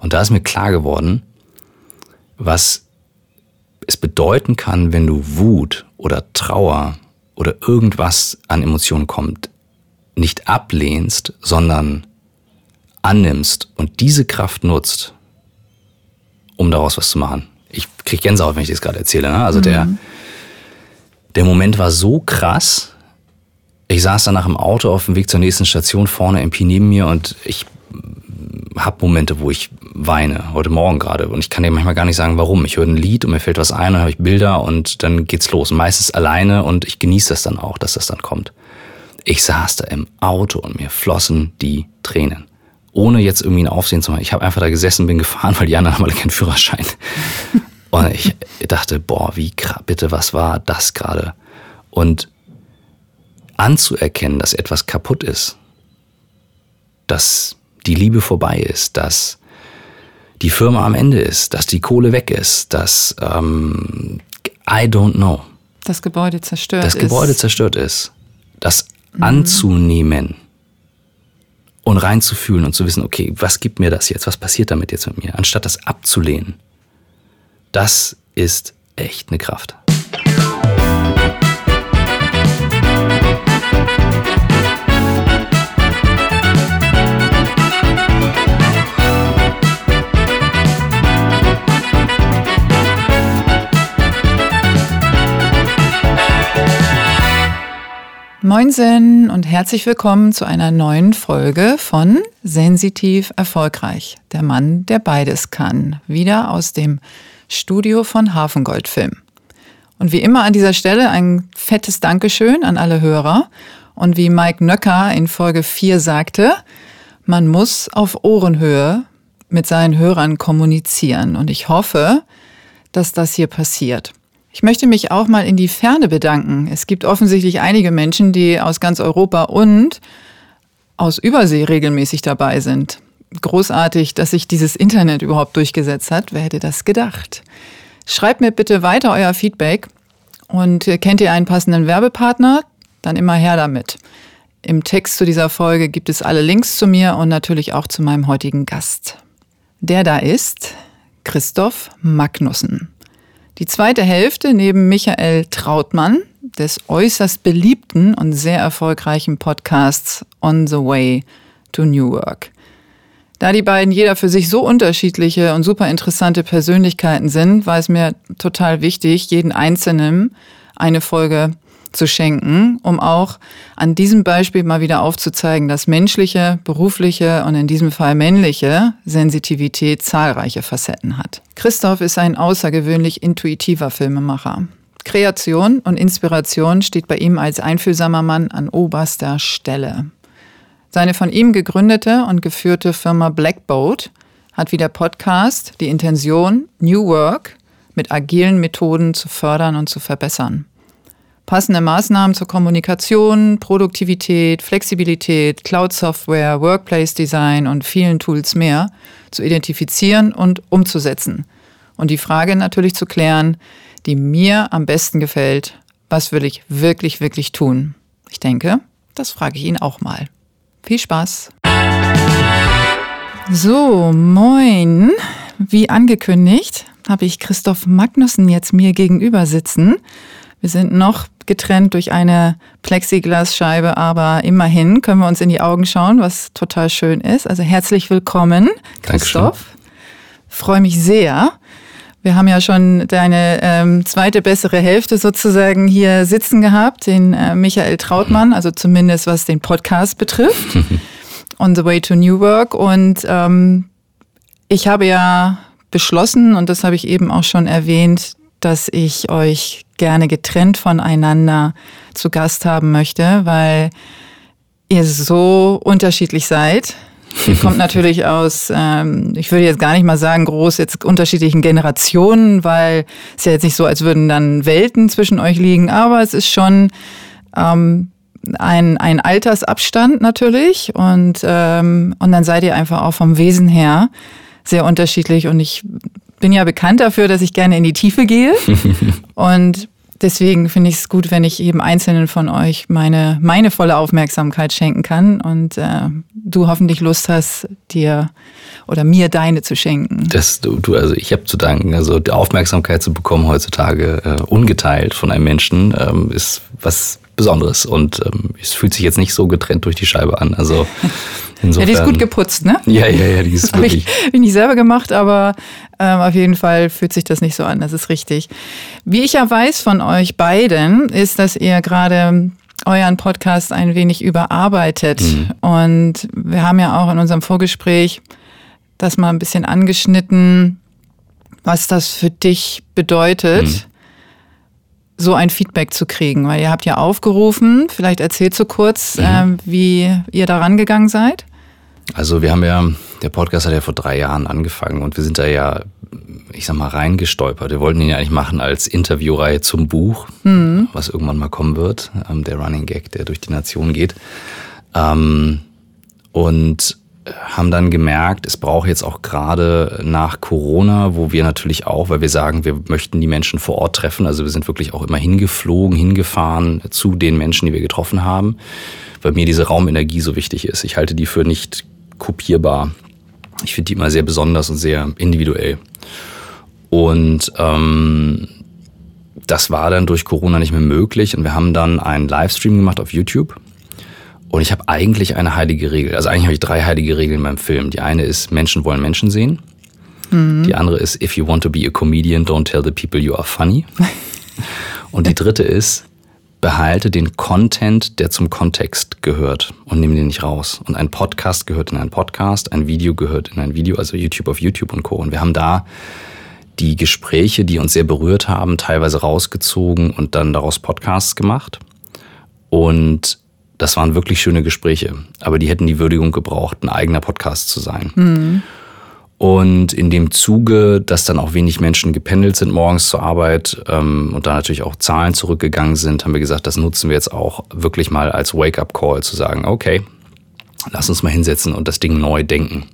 Und da ist mir klar geworden, was es bedeuten kann, wenn du Wut oder Trauer oder irgendwas an Emotionen kommt, nicht ablehnst, sondern annimmst und diese Kraft nutzt, um daraus was zu machen. Ich kriege Gänsehaut, wenn ich das gerade erzähle. Ne? Also mhm. der, der Moment war so krass. Ich saß danach im Auto auf dem Weg zur nächsten Station, vorne MP neben mir und ich habe Momente, wo ich weine, heute Morgen gerade. Und ich kann dir manchmal gar nicht sagen, warum. Ich höre ein Lied und mir fällt was ein, und dann habe ich Bilder und dann geht's los. meistens alleine und ich genieße das dann auch, dass das dann kommt. Ich saß da im Auto und mir flossen die Tränen. Ohne jetzt irgendwie ein Aufsehen zu machen. Ich habe einfach da gesessen, bin gefahren, weil die anderen haben alle keinen Führerschein. und ich dachte, boah, wie bitte, was war das gerade? Und anzuerkennen, dass etwas kaputt ist, dass die Liebe vorbei ist, dass die Firma am Ende ist, dass die Kohle weg ist, dass ähm, I don't know. Das Gebäude zerstört das ist. Das Gebäude zerstört ist. Das mhm. anzunehmen und reinzufühlen und zu wissen, okay, was gibt mir das jetzt? Was passiert damit jetzt mit mir? Anstatt das abzulehnen. Das ist echt eine Kraft. Moinsen und herzlich willkommen zu einer neuen Folge von Sensitiv Erfolgreich. Der Mann, der beides kann. Wieder aus dem Studio von Hafengold Film. Und wie immer an dieser Stelle ein fettes Dankeschön an alle Hörer. Und wie Mike Nöcker in Folge 4 sagte, man muss auf Ohrenhöhe mit seinen Hörern kommunizieren. Und ich hoffe, dass das hier passiert. Ich möchte mich auch mal in die Ferne bedanken. Es gibt offensichtlich einige Menschen, die aus ganz Europa und aus Übersee regelmäßig dabei sind. Großartig, dass sich dieses Internet überhaupt durchgesetzt hat. Wer hätte das gedacht? Schreibt mir bitte weiter euer Feedback und kennt ihr einen passenden Werbepartner? Dann immer her damit. Im Text zu dieser Folge gibt es alle Links zu mir und natürlich auch zu meinem heutigen Gast. Der da ist Christoph Magnussen. Die zweite Hälfte neben Michael Trautmann des äußerst beliebten und sehr erfolgreichen Podcasts On the Way to New Work. Da die beiden jeder für sich so unterschiedliche und super interessante Persönlichkeiten sind, war es mir total wichtig, jeden Einzelnen eine Folge zu schenken, um auch an diesem Beispiel mal wieder aufzuzeigen, dass menschliche, berufliche und in diesem Fall männliche Sensitivität zahlreiche Facetten hat. Christoph ist ein außergewöhnlich intuitiver Filmemacher. Kreation und Inspiration steht bei ihm als einfühlsamer Mann an oberster Stelle. Seine von ihm gegründete und geführte Firma Blackboat hat wie der Podcast die Intention, New Work mit agilen Methoden zu fördern und zu verbessern passende Maßnahmen zur Kommunikation, Produktivität, Flexibilität, Cloud-Software, Workplace-Design und vielen Tools mehr zu identifizieren und umzusetzen. Und die Frage natürlich zu klären, die mir am besten gefällt, was will ich wirklich, wirklich tun? Ich denke, das frage ich ihn auch mal. Viel Spaß! So, moin. Wie angekündigt, habe ich Christoph Magnussen jetzt mir gegenüber sitzen. Wir sind noch getrennt durch eine Plexiglasscheibe, aber immerhin können wir uns in die Augen schauen, was total schön ist. Also herzlich willkommen, Christoph. Freue mich sehr. Wir haben ja schon deine ähm, zweite bessere Hälfte sozusagen hier sitzen gehabt, den äh, Michael Trautmann, also zumindest was den Podcast betrifft, On the Way to New Work. Und ähm, ich habe ja beschlossen, und das habe ich eben auch schon erwähnt, dass ich euch gerne getrennt voneinander zu Gast haben möchte, weil ihr so unterschiedlich seid. Ihr kommt natürlich aus, ähm, ich würde jetzt gar nicht mal sagen, groß jetzt unterschiedlichen Generationen, weil es ja jetzt nicht so, als würden dann Welten zwischen euch liegen, aber es ist schon ähm, ein, ein Altersabstand natürlich und, ähm, und dann seid ihr einfach auch vom Wesen her sehr unterschiedlich und ich bin ja bekannt dafür, dass ich gerne in die Tiefe gehe. und deswegen finde ich es gut, wenn ich eben Einzelnen von euch meine, meine volle Aufmerksamkeit schenken kann und äh, du hoffentlich Lust hast, dir oder mir deine zu schenken. Das, du, du also ich habe zu danken. Also die Aufmerksamkeit zu bekommen heutzutage äh, ungeteilt von einem Menschen ähm, ist was Besonderes und ähm, es fühlt sich jetzt nicht so getrennt durch die Scheibe an. Also Insofern, ja, die ist gut geputzt, ne? Ja, ja, ja, die ist wirklich. Habe ich, ich nicht selber gemacht, aber ähm, auf jeden Fall fühlt sich das nicht so an. Das ist richtig. Wie ich ja weiß von euch beiden, ist, dass ihr gerade euren Podcast ein wenig überarbeitet. Mhm. Und wir haben ja auch in unserem Vorgespräch das mal ein bisschen angeschnitten, was das für dich bedeutet. Mhm so ein Feedback zu kriegen? Weil ihr habt ja aufgerufen, vielleicht erzählt so kurz, mhm. äh, wie ihr da rangegangen seid. Also wir haben ja, der Podcast hat ja vor drei Jahren angefangen und wir sind da ja, ich sag mal, reingestolpert. Wir wollten ihn ja eigentlich machen als Interviewreihe zum Buch, mhm. was irgendwann mal kommen wird, ähm, der Running Gag, der durch die Nation geht. Ähm, und haben dann gemerkt, es braucht jetzt auch gerade nach Corona, wo wir natürlich auch, weil wir sagen, wir möchten die Menschen vor Ort treffen, also wir sind wirklich auch immer hingeflogen, hingefahren zu den Menschen, die wir getroffen haben, weil mir diese Raumenergie so wichtig ist. Ich halte die für nicht kopierbar. Ich finde die immer sehr besonders und sehr individuell. Und ähm, das war dann durch Corona nicht mehr möglich und wir haben dann einen Livestream gemacht auf YouTube. Und ich habe eigentlich eine heilige Regel. Also eigentlich habe ich drei heilige Regeln beim Film. Die eine ist, Menschen wollen Menschen sehen. Mhm. Die andere ist, if you want to be a comedian, don't tell the people you are funny. und die dritte ist, behalte den Content, der zum Kontext gehört und nimm den nicht raus. Und ein Podcast gehört in einen Podcast, ein Video gehört in ein Video, also YouTube auf YouTube und Co. Und wir haben da die Gespräche, die uns sehr berührt haben, teilweise rausgezogen und dann daraus Podcasts gemacht. Und das waren wirklich schöne Gespräche, aber die hätten die Würdigung gebraucht, ein eigener Podcast zu sein. Mhm. Und in dem Zuge, dass dann auch wenig Menschen gependelt sind morgens zur Arbeit ähm, und da natürlich auch Zahlen zurückgegangen sind, haben wir gesagt, das nutzen wir jetzt auch wirklich mal als Wake-up-Call zu sagen, okay, lass uns mal hinsetzen und das Ding neu denken.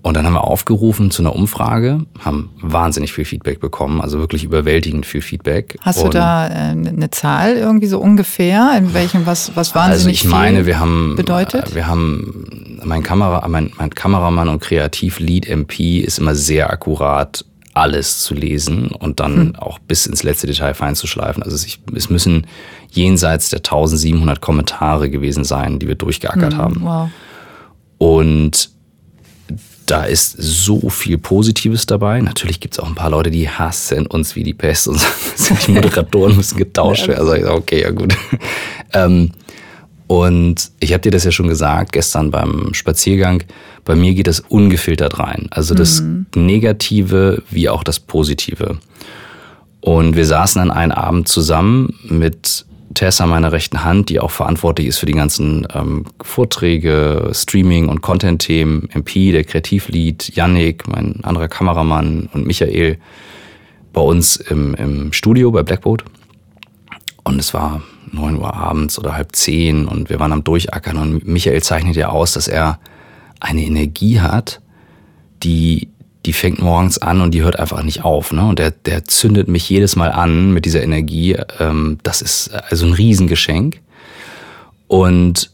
Und dann haben wir aufgerufen zu einer Umfrage, haben wahnsinnig viel Feedback bekommen, also wirklich überwältigend viel Feedback. Hast du da äh, eine Zahl irgendwie so ungefähr, in welchem was was wahnsinnig Also ich meine, wir haben bedeutet? wir haben mein Kamera mein, mein Kameramann und Kreativlead MP ist immer sehr akkurat alles zu lesen und dann hm. auch bis ins letzte Detail fein zu schleifen. Also es, es müssen jenseits der 1700 Kommentare gewesen sein, die wir durchgeackert hm, haben. Wow. Und da ist so viel Positives dabei. Natürlich gibt es auch ein paar Leute, die hassen uns wie die Pest und sagen, die Moderatoren müssen getauscht werden. Also ich sage, okay, ja gut. Ähm, und ich habe dir das ja schon gesagt, gestern beim Spaziergang, bei mir geht das ungefiltert rein. Also das mhm. Negative wie auch das Positive. Und wir saßen dann einen Abend zusammen mit Tessa meiner rechten Hand, die auch verantwortlich ist für die ganzen ähm, Vorträge, Streaming und Content-Themen, MP, der Kreativlead, Yannick, mein anderer Kameramann und Michael bei uns im, im Studio bei Blackboard. Und es war neun Uhr abends oder halb zehn und wir waren am Durchackern und Michael zeichnet ja aus, dass er eine Energie hat, die die fängt morgens an und die hört einfach nicht auf. Ne? Und der, der zündet mich jedes Mal an mit dieser Energie. Ähm, das ist also ein Riesengeschenk. Und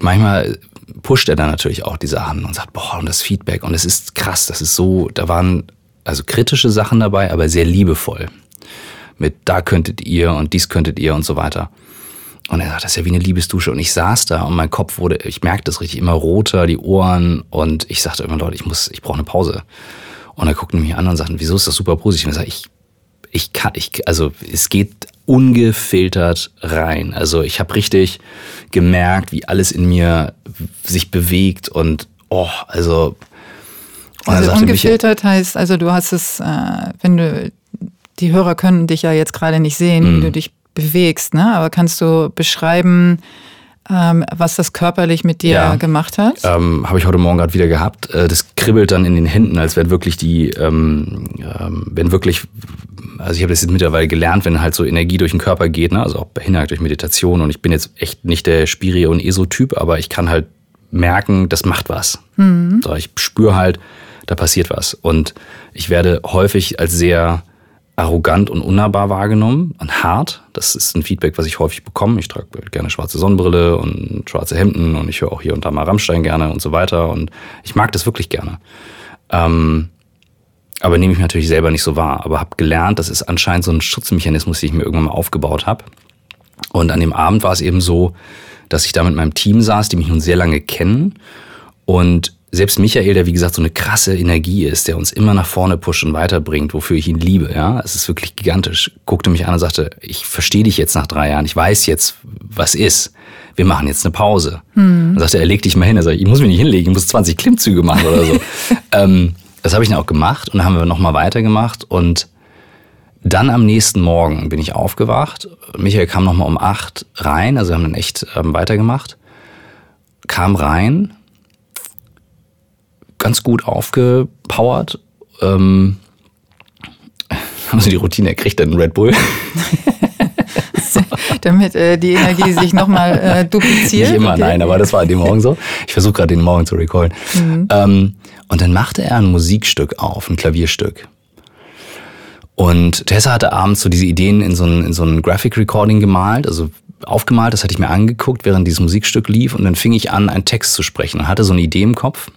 manchmal pusht er dann natürlich auch die Sachen und sagt, boah, und das Feedback. Und es ist krass, das ist so, da waren also kritische Sachen dabei, aber sehr liebevoll. Mit da könntet ihr und dies könntet ihr und so weiter. Und er sagt, das ist ja wie eine Liebesdusche. Und ich saß da und mein Kopf wurde, ich merkte das richtig, immer roter, die Ohren. Und ich sagte immer, Leute, ich muss, ich brauche eine Pause. Und er guckte mich an und sagte, wieso ist das super positiv? Und ich sage, ich, ich kann, ich, also es geht ungefiltert rein. Also ich habe richtig gemerkt, wie alles in mir sich bewegt und oh, also. Und also ungefiltert mich, heißt, also du hast es, äh, wenn du die Hörer können dich ja jetzt gerade nicht sehen, wie mhm. du dich bewegst, ne? Aber kannst du beschreiben, ähm, was das körperlich mit dir ja, gemacht hat? Ähm, Habe ich heute Morgen gerade wieder gehabt. Äh, das kribbelt dann in den Händen, als wenn wirklich die, ähm, ähm, wenn wirklich, also ich habe das jetzt mittlerweile gelernt, wenn halt so Energie durch den Körper geht, ne? also auch behindert durch Meditation. Und ich bin jetzt echt nicht der Spiri- und ESO-Typ, aber ich kann halt merken, das macht was. Mhm. So, ich spüre halt, da passiert was. Und ich werde häufig als sehr arrogant und unnahbar wahrgenommen und hart. Das ist ein Feedback, was ich häufig bekomme. Ich trage gerne schwarze Sonnenbrille und schwarze Hemden und ich höre auch hier und da mal Rammstein gerne und so weiter. Und ich mag das wirklich gerne. Ähm, aber nehme ich natürlich selber nicht so wahr. Aber habe gelernt, das ist anscheinend so ein Schutzmechanismus, den ich mir irgendwann mal aufgebaut habe. Und an dem Abend war es eben so, dass ich da mit meinem Team saß, die mich nun sehr lange kennen. Und selbst Michael, der wie gesagt so eine krasse Energie ist, der uns immer nach vorne pusht und weiterbringt, wofür ich ihn liebe, ja, es ist wirklich gigantisch, guckte mich an und sagte, ich verstehe dich jetzt nach drei Jahren, ich weiß jetzt, was ist. Wir machen jetzt eine Pause. Hm. Dann sagte er, leg dich mal hin. Er sagt, ich muss mich nicht hinlegen, ich muss 20 Klimmzüge machen oder so. ähm, das habe ich dann auch gemacht und dann haben wir nochmal weitergemacht und dann am nächsten Morgen bin ich aufgewacht. Michael kam nochmal um acht rein, also wir haben dann echt ähm, weitergemacht. Kam rein ganz gut aufgepowert. Ähm, haben sie die Routine, kriegt dann einen Red Bull. Damit äh, die Energie sich nochmal äh, dupliziert. Nicht immer, okay. nein, aber das war an dem Morgen so. Ich versuche gerade den Morgen zu recallen. Mhm. Ähm, und dann machte er ein Musikstück auf, ein Klavierstück. Und Tessa hatte abends so diese Ideen in so ein, in so ein Graphic Recording gemalt, also aufgemalt, das hatte ich mir angeguckt, während dieses Musikstück lief. Und dann fing ich an, einen Text zu sprechen und hatte so eine Idee im Kopf.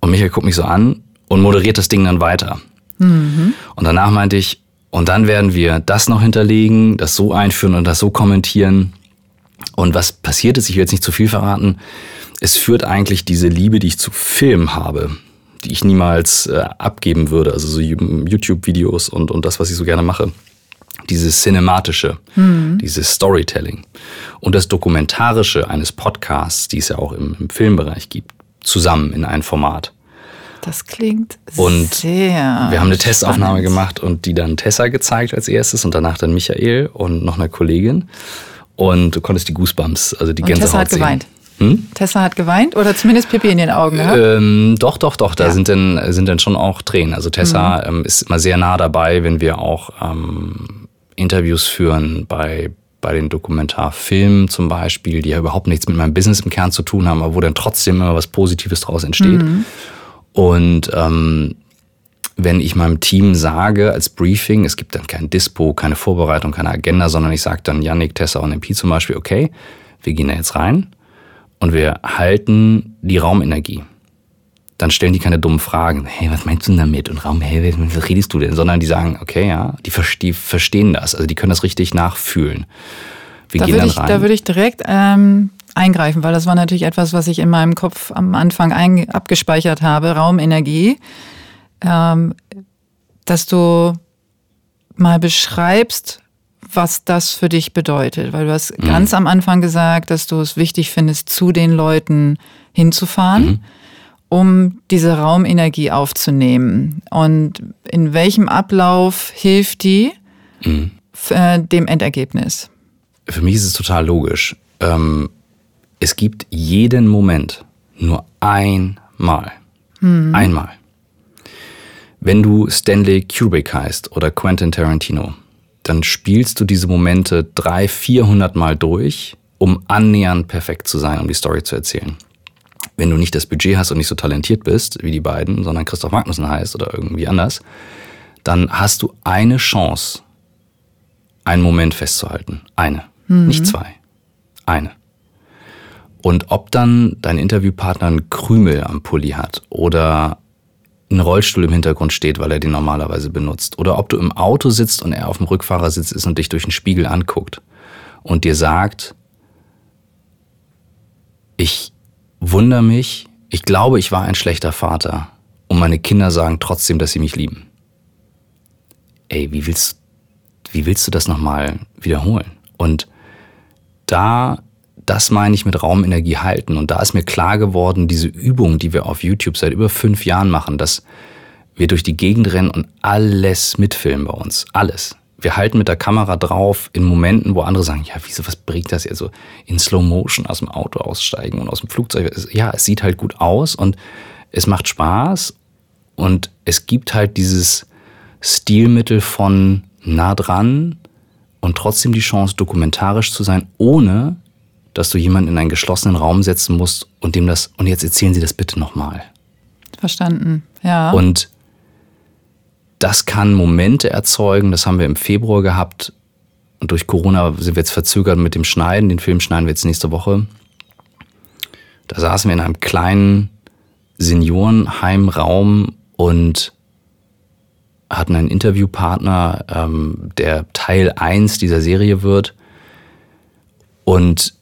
Und Michael guckt mich so an und moderiert das Ding dann weiter. Mhm. Und danach meinte ich, und dann werden wir das noch hinterlegen, das so einführen und das so kommentieren. Und was passiert ist, ich will jetzt nicht zu viel verraten, es führt eigentlich diese Liebe, die ich zu Film habe, die ich niemals äh, abgeben würde, also so YouTube-Videos und, und das, was ich so gerne mache. Dieses Cinematische, mhm. dieses Storytelling und das Dokumentarische eines Podcasts, die es ja auch im, im Filmbereich gibt, zusammen in ein Format. Das klingt und sehr. Wir haben eine Testaufnahme gemacht und die dann Tessa gezeigt als erstes und danach dann Michael und noch eine Kollegin. Und du konntest die Goosebumps, also die und Gänsehaut Tessa hat sehen. geweint. Hm? Tessa hat geweint oder zumindest Pipi in den Augen Ähm, doch, doch, doch. Da ja. sind, dann, sind dann schon auch Tränen. Also Tessa mhm. ähm, ist immer sehr nah dabei, wenn wir auch ähm, Interviews führen bei bei den Dokumentarfilmen zum Beispiel, die ja überhaupt nichts mit meinem Business im Kern zu tun haben, aber wo dann trotzdem immer was Positives daraus entsteht. Mhm. Und ähm, wenn ich meinem Team sage als Briefing, es gibt dann kein Dispo, keine Vorbereitung, keine Agenda, sondern ich sage dann Yannick, Tessa und MP zum Beispiel, okay, wir gehen da jetzt rein und wir halten die Raumenergie dann stellen die keine dummen Fragen. Hey, was meinst du denn damit? Und Raum, hey, was redest du denn? Sondern die sagen, okay, ja, die, die verstehen das. Also die können das richtig nachfühlen. Wir da gehen dann ich, rein. Da würde ich direkt ähm, eingreifen, weil das war natürlich etwas, was ich in meinem Kopf am Anfang ein, abgespeichert habe, Raumenergie. Ähm, dass du mal beschreibst, was das für dich bedeutet. Weil du hast mhm. ganz am Anfang gesagt, dass du es wichtig findest, zu den Leuten hinzufahren. Mhm um diese Raumenergie aufzunehmen? Und in welchem Ablauf hilft die mhm. äh, dem Endergebnis? Für mich ist es total logisch. Ähm, es gibt jeden Moment nur einmal. Mhm. Einmal. Wenn du Stanley Kubrick heißt oder Quentin Tarantino, dann spielst du diese Momente drei, vierhundert Mal durch, um annähernd perfekt zu sein, um die Story zu erzählen wenn du nicht das Budget hast und nicht so talentiert bist wie die beiden, sondern Christoph Magnussen heißt oder irgendwie anders, dann hast du eine Chance, einen Moment festzuhalten. Eine, mhm. nicht zwei. Eine. Und ob dann dein Interviewpartner einen Krümel am Pulli hat oder ein Rollstuhl im Hintergrund steht, weil er den normalerweise benutzt, oder ob du im Auto sitzt und er auf dem Rückfahrersitz ist und dich durch den Spiegel anguckt und dir sagt, ich wundere mich, ich glaube, ich war ein schlechter Vater und meine Kinder sagen trotzdem, dass sie mich lieben. Ey, wie willst, wie willst du das nochmal wiederholen? Und da, das meine ich mit Raumenergie halten. Und da ist mir klar geworden, diese Übung, die wir auf YouTube seit über fünf Jahren machen, dass wir durch die Gegend rennen und alles mitfilmen bei uns. Alles wir halten mit der Kamera drauf in Momenten, wo andere sagen, ja, wieso, was bringt das jetzt so in Slow Motion aus dem Auto aussteigen und aus dem Flugzeug? Ja, es sieht halt gut aus und es macht Spaß und es gibt halt dieses Stilmittel von nah dran und trotzdem die Chance, dokumentarisch zu sein, ohne dass du jemanden in einen geschlossenen Raum setzen musst und dem das, und jetzt erzählen Sie das bitte nochmal. Verstanden, ja. Und das kann Momente erzeugen, das haben wir im Februar gehabt. Und durch Corona sind wir jetzt verzögert mit dem Schneiden. Den Film schneiden wir jetzt nächste Woche. Da saßen wir in einem kleinen Seniorenheimraum und hatten einen Interviewpartner, ähm, der Teil 1 dieser Serie wird. Und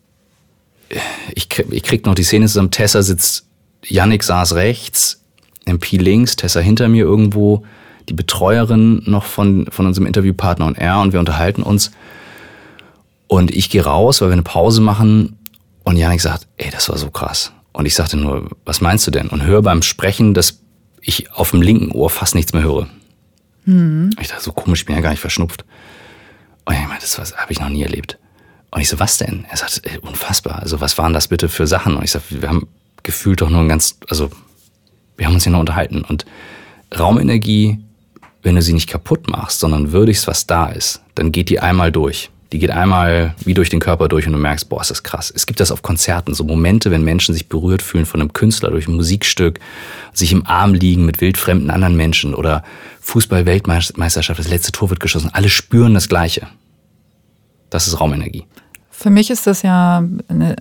ich, ich krieg noch die Szene zusammen. Tessa sitzt, Yannick saß rechts, MP links, Tessa hinter mir irgendwo, die Betreuerin noch von, von unserem Interviewpartner und er und wir unterhalten uns. Und ich gehe raus, weil wir eine Pause machen und Yannick sagt, ey, das war so krass. Und ich sagte nur, was meinst du denn? Und höre beim Sprechen, dass ich auf dem linken Ohr fast nichts mehr höre. Mhm. Ich dachte, so komisch, ich bin ja gar nicht verschnupft. Und ich meine, das habe ich noch nie erlebt. Und ich so, was denn? Er sagt, ey, unfassbar. Also was waren das bitte für Sachen? Und ich sage, wir haben gefühlt doch nur ein ganz, also wir haben uns hier nur unterhalten. Und Raumenergie, wenn du sie nicht kaputt machst, sondern würdigst, was da ist, dann geht die einmal durch. Die geht einmal wie durch den Körper durch und du merkst, boah, ist das krass. Es gibt das auf Konzerten, so Momente, wenn Menschen sich berührt fühlen von einem Künstler durch ein Musikstück, sich im Arm liegen mit wildfremden anderen Menschen oder Fußball-Weltmeisterschaft, das letzte Tor wird geschossen. Alle spüren das Gleiche. Das ist Raumenergie. Für mich ist das ja eine,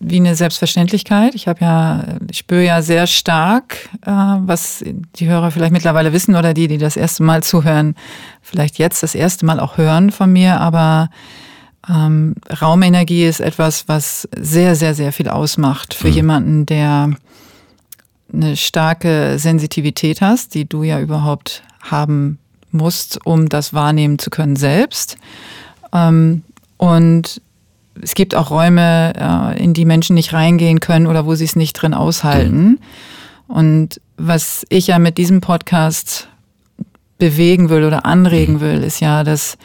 wie eine Selbstverständlichkeit. Ich habe ja, ich spüre ja sehr stark, äh, was die Hörer vielleicht mittlerweile wissen oder die, die das erste Mal zuhören, vielleicht jetzt das erste Mal auch hören von mir. Aber ähm, Raumenergie ist etwas, was sehr, sehr, sehr viel ausmacht für mhm. jemanden, der eine starke Sensitivität hast, die du ja überhaupt haben musst, um das wahrnehmen zu können selbst. Ähm, und es gibt auch Räume, äh, in die Menschen nicht reingehen können oder wo sie es nicht drin aushalten. Und was ich ja mit diesem Podcast bewegen will oder anregen will, ist ja, dass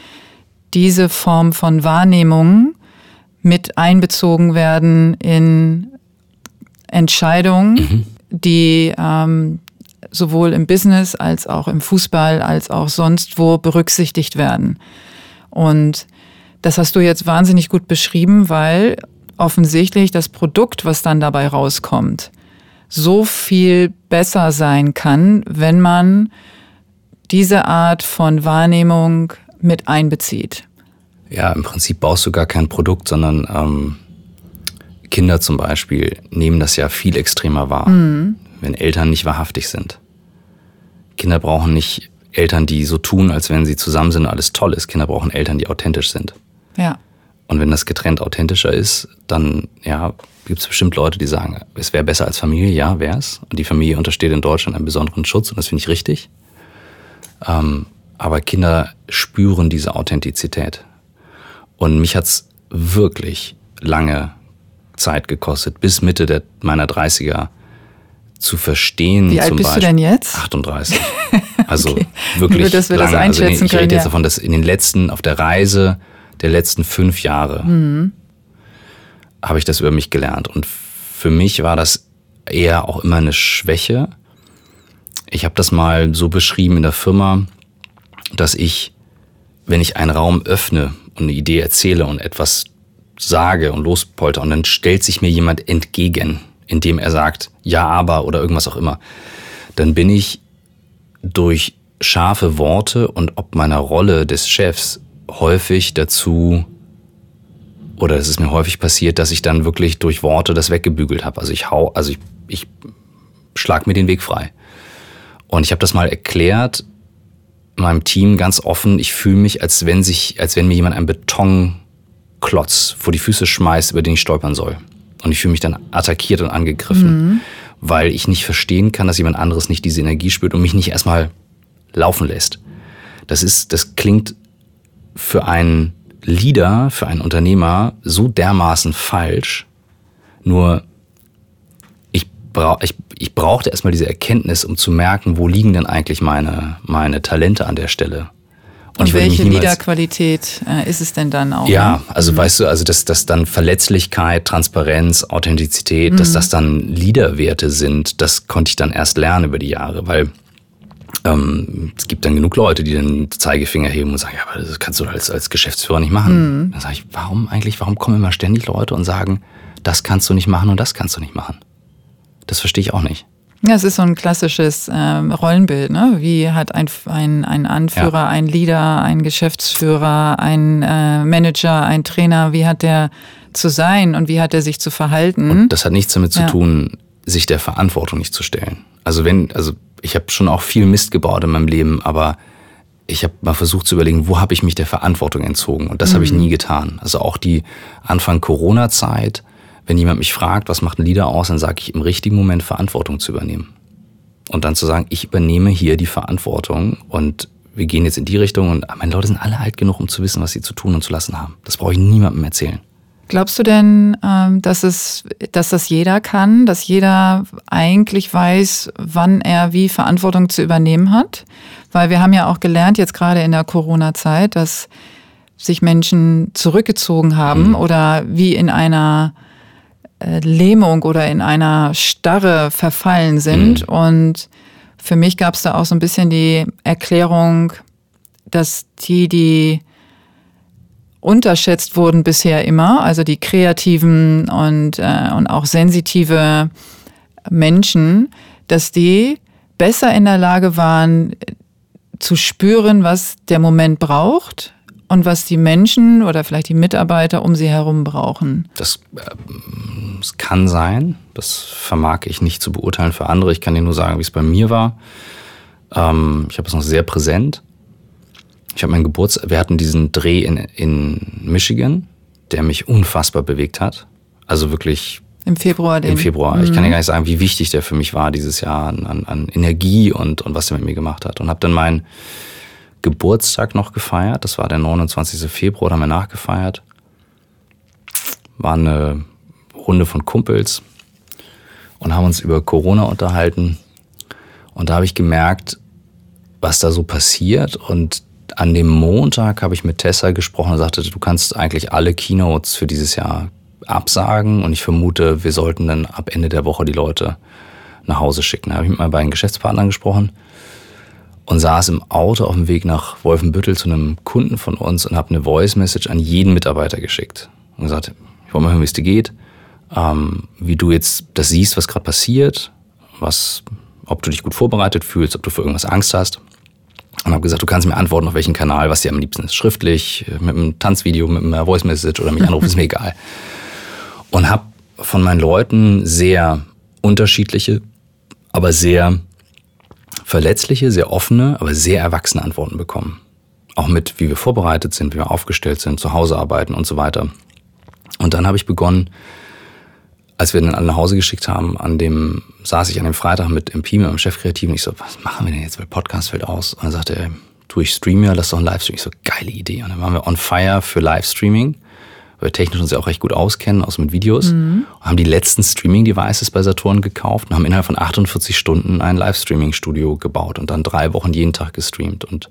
diese Form von Wahrnehmung mit einbezogen werden in Entscheidungen, mhm. die ähm, sowohl im Business als auch im Fußball als auch sonst wo berücksichtigt werden. Und das hast du jetzt wahnsinnig gut beschrieben, weil offensichtlich das Produkt, was dann dabei rauskommt, so viel besser sein kann, wenn man diese Art von Wahrnehmung mit einbezieht. Ja, im Prinzip baust du gar kein Produkt, sondern ähm, Kinder zum Beispiel nehmen das ja viel extremer wahr, mhm. wenn Eltern nicht wahrhaftig sind. Kinder brauchen nicht Eltern, die so tun, als wenn sie zusammen sind und alles toll ist. Kinder brauchen Eltern, die authentisch sind. Ja. Und wenn das getrennt authentischer ist, dann ja, gibt es bestimmt Leute, die sagen, es wäre besser als Familie, ja, wäre es. Und die Familie untersteht in Deutschland einen besonderen Schutz und das finde ich richtig. Ähm, aber Kinder spüren diese Authentizität. Und mich hat es wirklich lange Zeit gekostet, bis Mitte der, meiner 30er zu verstehen. Wie alt bist Beispiel, du denn jetzt? 38. Also okay. wirklich Nur, dass wir lange. Das einschätzen also ich rede jetzt ja. davon, dass in den letzten, auf der Reise der letzten fünf Jahre mhm. habe ich das über mich gelernt. Und für mich war das eher auch immer eine Schwäche. Ich habe das mal so beschrieben in der Firma, dass ich, wenn ich einen Raum öffne und eine Idee erzähle und etwas sage und lospolter und dann stellt sich mir jemand entgegen, indem er sagt, ja, aber oder irgendwas auch immer, dann bin ich durch scharfe Worte und ob meiner Rolle des Chefs häufig dazu, oder es ist mir häufig passiert, dass ich dann wirklich durch Worte das weggebügelt habe. Also ich hau, also ich, ich schlag mir den Weg frei. Und ich habe das mal erklärt meinem Team ganz offen. Ich fühle mich, als wenn sich, als wenn mir jemand einen Betonklotz vor die Füße schmeißt, über den ich stolpern soll. Und ich fühle mich dann attackiert und angegriffen, mhm. weil ich nicht verstehen kann, dass jemand anderes nicht diese Energie spürt und mich nicht erstmal laufen lässt. Das ist, das klingt für einen Leader, für einen Unternehmer so dermaßen falsch. Nur ich, bra ich, ich brauchte erstmal diese Erkenntnis, um zu merken, wo liegen denn eigentlich meine, meine Talente an der Stelle. Und, Und welche Leaderqualität äh, ist es denn dann auch? Ja, also mhm. weißt du, also dass, dass dann Verletzlichkeit, Transparenz, Authentizität, mhm. dass das dann Leaderwerte sind, das konnte ich dann erst lernen über die Jahre, weil ähm, es gibt dann genug Leute, die den Zeigefinger heben und sagen, ja, aber das kannst du als, als Geschäftsführer nicht machen. Mhm. Dann sage ich, warum eigentlich, warum kommen immer ständig Leute und sagen, das kannst du nicht machen und das kannst du nicht machen? Das verstehe ich auch nicht. Ja, es ist so ein klassisches ähm, Rollenbild. Ne? Wie hat ein, ein, ein Anführer, ja. ein Leader, ein Geschäftsführer, ein äh, Manager, ein Trainer, wie hat der zu sein und wie hat er sich zu verhalten? Und das hat nichts damit zu ja. tun, sich der Verantwortung nicht zu stellen. Also wenn, also ich habe schon auch viel Mist gebaut in meinem Leben, aber ich habe mal versucht zu überlegen, wo habe ich mich der Verantwortung entzogen? Und das mhm. habe ich mhm. nie getan. Also auch die Anfang Corona-Zeit, wenn jemand mich fragt, was macht ein Leader aus, dann sage ich im richtigen Moment Verantwortung zu übernehmen. Und dann zu sagen, ich übernehme hier die Verantwortung und wir gehen jetzt in die Richtung und meine Leute sind alle alt genug, um zu wissen, was sie zu tun und zu lassen haben. Das brauche ich niemandem erzählen. Glaubst du denn, ähm, dass, es, dass das jeder kann, dass jeder eigentlich weiß, wann er wie Verantwortung zu übernehmen hat? Weil wir haben ja auch gelernt, jetzt gerade in der Corona-Zeit, dass sich Menschen zurückgezogen haben mhm. oder wie in einer äh, Lähmung oder in einer Starre verfallen sind. Mhm. Und für mich gab es da auch so ein bisschen die Erklärung, dass die, die unterschätzt wurden bisher immer, also die kreativen und, äh, und auch sensitive Menschen, dass die besser in der Lage waren, zu spüren, was der Moment braucht und was die Menschen oder vielleicht die Mitarbeiter um sie herum brauchen. Das, äh, das kann sein. Das vermag ich nicht zu beurteilen für andere. Ich kann dir nur sagen, wie es bei mir war. Ähm, ich habe es noch sehr präsent. Ich habe meinen Geburtstag, wir hatten diesen Dreh in, in Michigan, der mich unfassbar bewegt hat. Also wirklich im Februar. Den. Im Februar. Mhm. Ich kann dir mhm. gar nicht sagen, wie wichtig der für mich war dieses Jahr an, an Energie und, und was der mit mir gemacht hat. Und habe dann meinen Geburtstag noch gefeiert. Das war der 29. Februar, da haben wir nachgefeiert. War eine Runde von Kumpels und haben uns über Corona unterhalten. Und da habe ich gemerkt, was da so passiert. Und an dem Montag habe ich mit Tessa gesprochen und sagte, du kannst eigentlich alle Keynotes für dieses Jahr absagen und ich vermute, wir sollten dann ab Ende der Woche die Leute nach Hause schicken. Da habe ich mit meinen beiden Geschäftspartnern gesprochen und saß im Auto auf dem Weg nach Wolfenbüttel zu einem Kunden von uns und habe eine Voice Message an jeden Mitarbeiter geschickt und gesagt, ich wollte mal hören, wie es dir geht, ähm, wie du jetzt das siehst, was gerade passiert, was, ob du dich gut vorbereitet fühlst, ob du für irgendwas Angst hast. Und habe gesagt, du kannst mir antworten, auf welchen Kanal, was dir am liebsten ist. Schriftlich, mit einem Tanzvideo, mit einer Voice Message oder mich anrufen, ist mir egal und habe von meinen Leuten sehr unterschiedliche, aber sehr verletzliche, sehr offene, aber sehr erwachsene Antworten bekommen. Auch mit, wie wir vorbereitet sind, wie wir aufgestellt sind, zu Hause arbeiten und so weiter. Und dann habe ich begonnen, als wir dann alle nach Hause geschickt haben, an dem saß ich an dem Freitag mit MP, mit meinem Chefkreativen. Ich so, was machen wir denn jetzt, weil Podcast fällt aus? Und dann sagte er, du, ich streame ja, lass doch ein Livestream. Ich so, geile Idee. Und dann waren wir on fire für Livestreaming weil wir technisch uns ja auch recht gut auskennen, außer mit Videos. Mhm. Haben die letzten Streaming-Devices bei Saturn gekauft und haben innerhalb von 48 Stunden ein Livestreaming-Studio gebaut und dann drei Wochen jeden Tag gestreamt. Und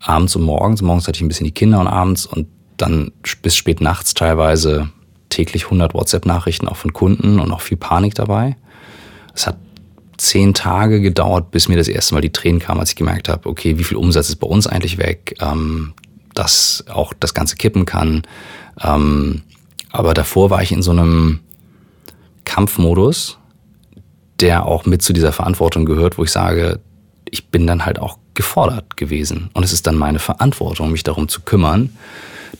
abends und morgens, morgens hatte ich ein bisschen die Kinder und abends und dann bis spät nachts teilweise täglich 100 WhatsApp-Nachrichten auch von Kunden und auch viel Panik dabei. Es hat zehn Tage gedauert, bis mir das erste Mal die Tränen kamen, als ich gemerkt habe, okay, wie viel Umsatz ist bei uns eigentlich weg? Ähm, dass auch das Ganze kippen kann. Ähm, aber davor war ich in so einem Kampfmodus, der auch mit zu dieser Verantwortung gehört, wo ich sage, ich bin dann halt auch gefordert gewesen. Und es ist dann meine Verantwortung, mich darum zu kümmern,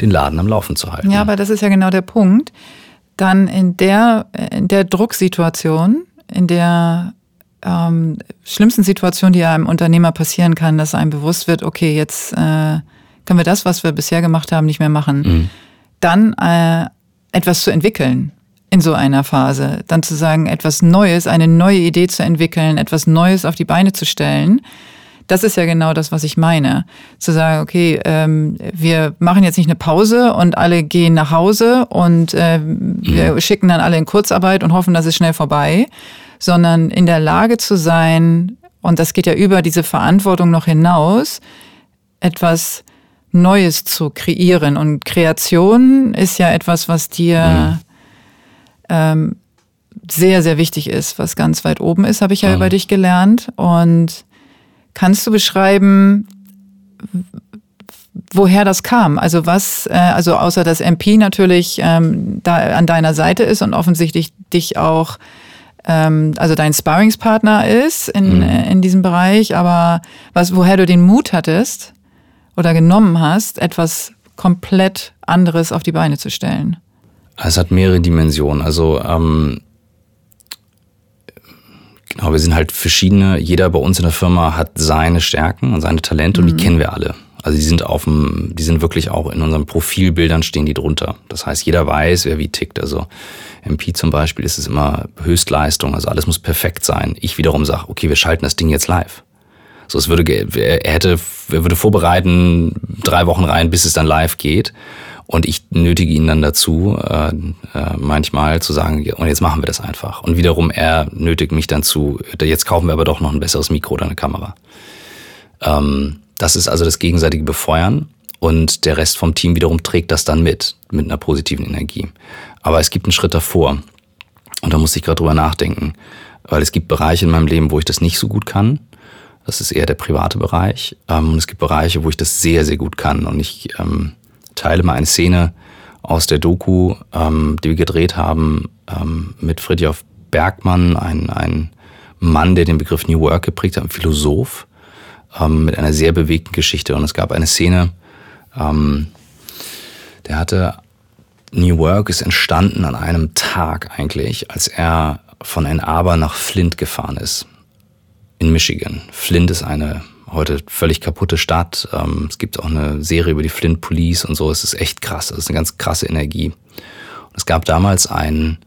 den Laden am Laufen zu halten. Ja, aber das ist ja genau der Punkt. Dann in der, in der Drucksituation, in der ähm, schlimmsten Situation, die einem Unternehmer passieren kann, dass einem bewusst wird, okay, jetzt äh, können wir das, was wir bisher gemacht haben, nicht mehr machen. Mhm. Dann äh, etwas zu entwickeln in so einer Phase. Dann zu sagen, etwas Neues, eine neue Idee zu entwickeln, etwas Neues auf die Beine zu stellen. Das ist ja genau das, was ich meine. Zu sagen, okay, ähm, wir machen jetzt nicht eine Pause und alle gehen nach Hause und äh, wir mhm. schicken dann alle in Kurzarbeit und hoffen, dass es schnell vorbei, sondern in der Lage zu sein, und das geht ja über diese Verantwortung noch hinaus, etwas Neues zu kreieren. Und Kreation ist ja etwas, was dir mhm. ähm, sehr, sehr wichtig ist, was ganz weit oben ist, habe ich ja mhm. über dich gelernt. Und kannst du beschreiben, woher das kam? Also was, äh, also außer dass MP natürlich ähm, da an deiner Seite ist und offensichtlich dich auch ähm, also dein Sparringspartner ist in, mhm. in diesem Bereich, aber was, woher du den Mut hattest oder genommen hast, etwas komplett anderes auf die Beine zu stellen? Es hat mehrere Dimensionen. Also ähm, genau, wir sind halt verschiedene. Jeder bei uns in der Firma hat seine Stärken und seine Talente mhm. und die mhm. kennen wir alle. Also die sind auf dem, die sind wirklich auch in unseren Profilbildern stehen die drunter. Das heißt, jeder weiß, wer wie tickt. Also MP zum Beispiel ist es immer Höchstleistung, also alles muss perfekt sein. Ich wiederum sage, okay, wir schalten das Ding jetzt live. So, es würde, er hätte, er würde vorbereiten, drei Wochen rein, bis es dann live geht. Und ich nötige ihn dann dazu, äh, äh, manchmal zu sagen, und jetzt machen wir das einfach. Und wiederum, er nötigt mich dann zu, jetzt kaufen wir aber doch noch ein besseres Mikro oder eine Kamera. Ähm, das ist also das gegenseitige Befeuern. Und der Rest vom Team wiederum trägt das dann mit, mit einer positiven Energie. Aber es gibt einen Schritt davor. Und da muss ich gerade drüber nachdenken. Weil es gibt Bereiche in meinem Leben, wo ich das nicht so gut kann. Das ist eher der private Bereich. Ähm, und es gibt Bereiche, wo ich das sehr, sehr gut kann. Und ich ähm, teile mal eine Szene aus der Doku, ähm, die wir gedreht haben, ähm, mit Fridtjof Bergmann, ein, ein Mann, der den Begriff New Work geprägt hat, ein Philosoph, ähm, mit einer sehr bewegten Geschichte. Und es gab eine Szene, ähm, der hatte New Work ist entstanden an einem Tag eigentlich, als er von Ann Arbor nach Flint gefahren ist, in Michigan. Flint ist eine heute völlig kaputte Stadt. Ähm, es gibt auch eine Serie über die Flint Police und so. Es ist echt krass. Es ist eine ganz krasse Energie. Und es gab damals ein,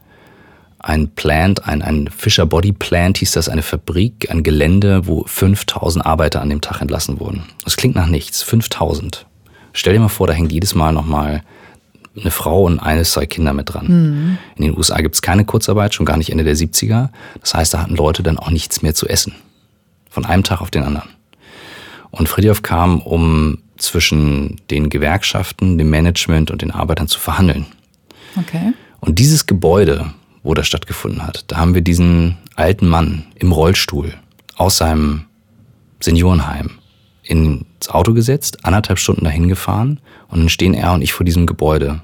ein Plant, ein, ein Fisher Body Plant hieß das, eine Fabrik, ein Gelände, wo 5000 Arbeiter an dem Tag entlassen wurden. Das klingt nach nichts. 5000. Stell dir mal vor, da hängt jedes Mal nochmal eine Frau und eines, zwei Kinder mit dran. Mhm. In den USA gibt es keine Kurzarbeit, schon gar nicht Ende der 70er. Das heißt, da hatten Leute dann auch nichts mehr zu essen. Von einem Tag auf den anderen. Und Fridjof kam, um zwischen den Gewerkschaften, dem Management und den Arbeitern zu verhandeln. Okay. Und dieses Gebäude, wo das stattgefunden hat, da haben wir diesen alten Mann im Rollstuhl aus seinem Seniorenheim ins Auto gesetzt, anderthalb Stunden dahin gefahren und dann stehen er und ich vor diesem Gebäude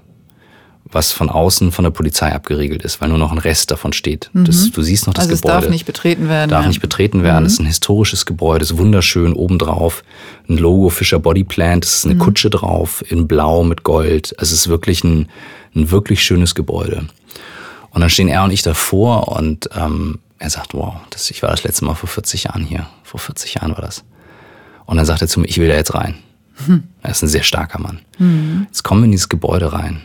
was von außen von der Polizei abgeriegelt ist, weil nur noch ein Rest davon steht. Mhm. Das, du siehst noch das also Gebäude. Es darf nicht betreten werden. Darf ja. nicht betreten werden. Es mhm. ist ein historisches Gebäude, ist wunderschön obendrauf. Ein Logo Fischer Body Plant, es ist eine mhm. Kutsche drauf, in Blau mit Gold. Es ist wirklich ein, ein wirklich schönes Gebäude. Und dann stehen er und ich davor und ähm, er sagt, wow, das, ich war das letzte Mal vor 40 Jahren hier. Vor 40 Jahren war das. Und dann sagt er zu mir, ich will da jetzt rein. Hm. Er ist ein sehr starker Mann. Mhm. Jetzt kommen wir in dieses Gebäude rein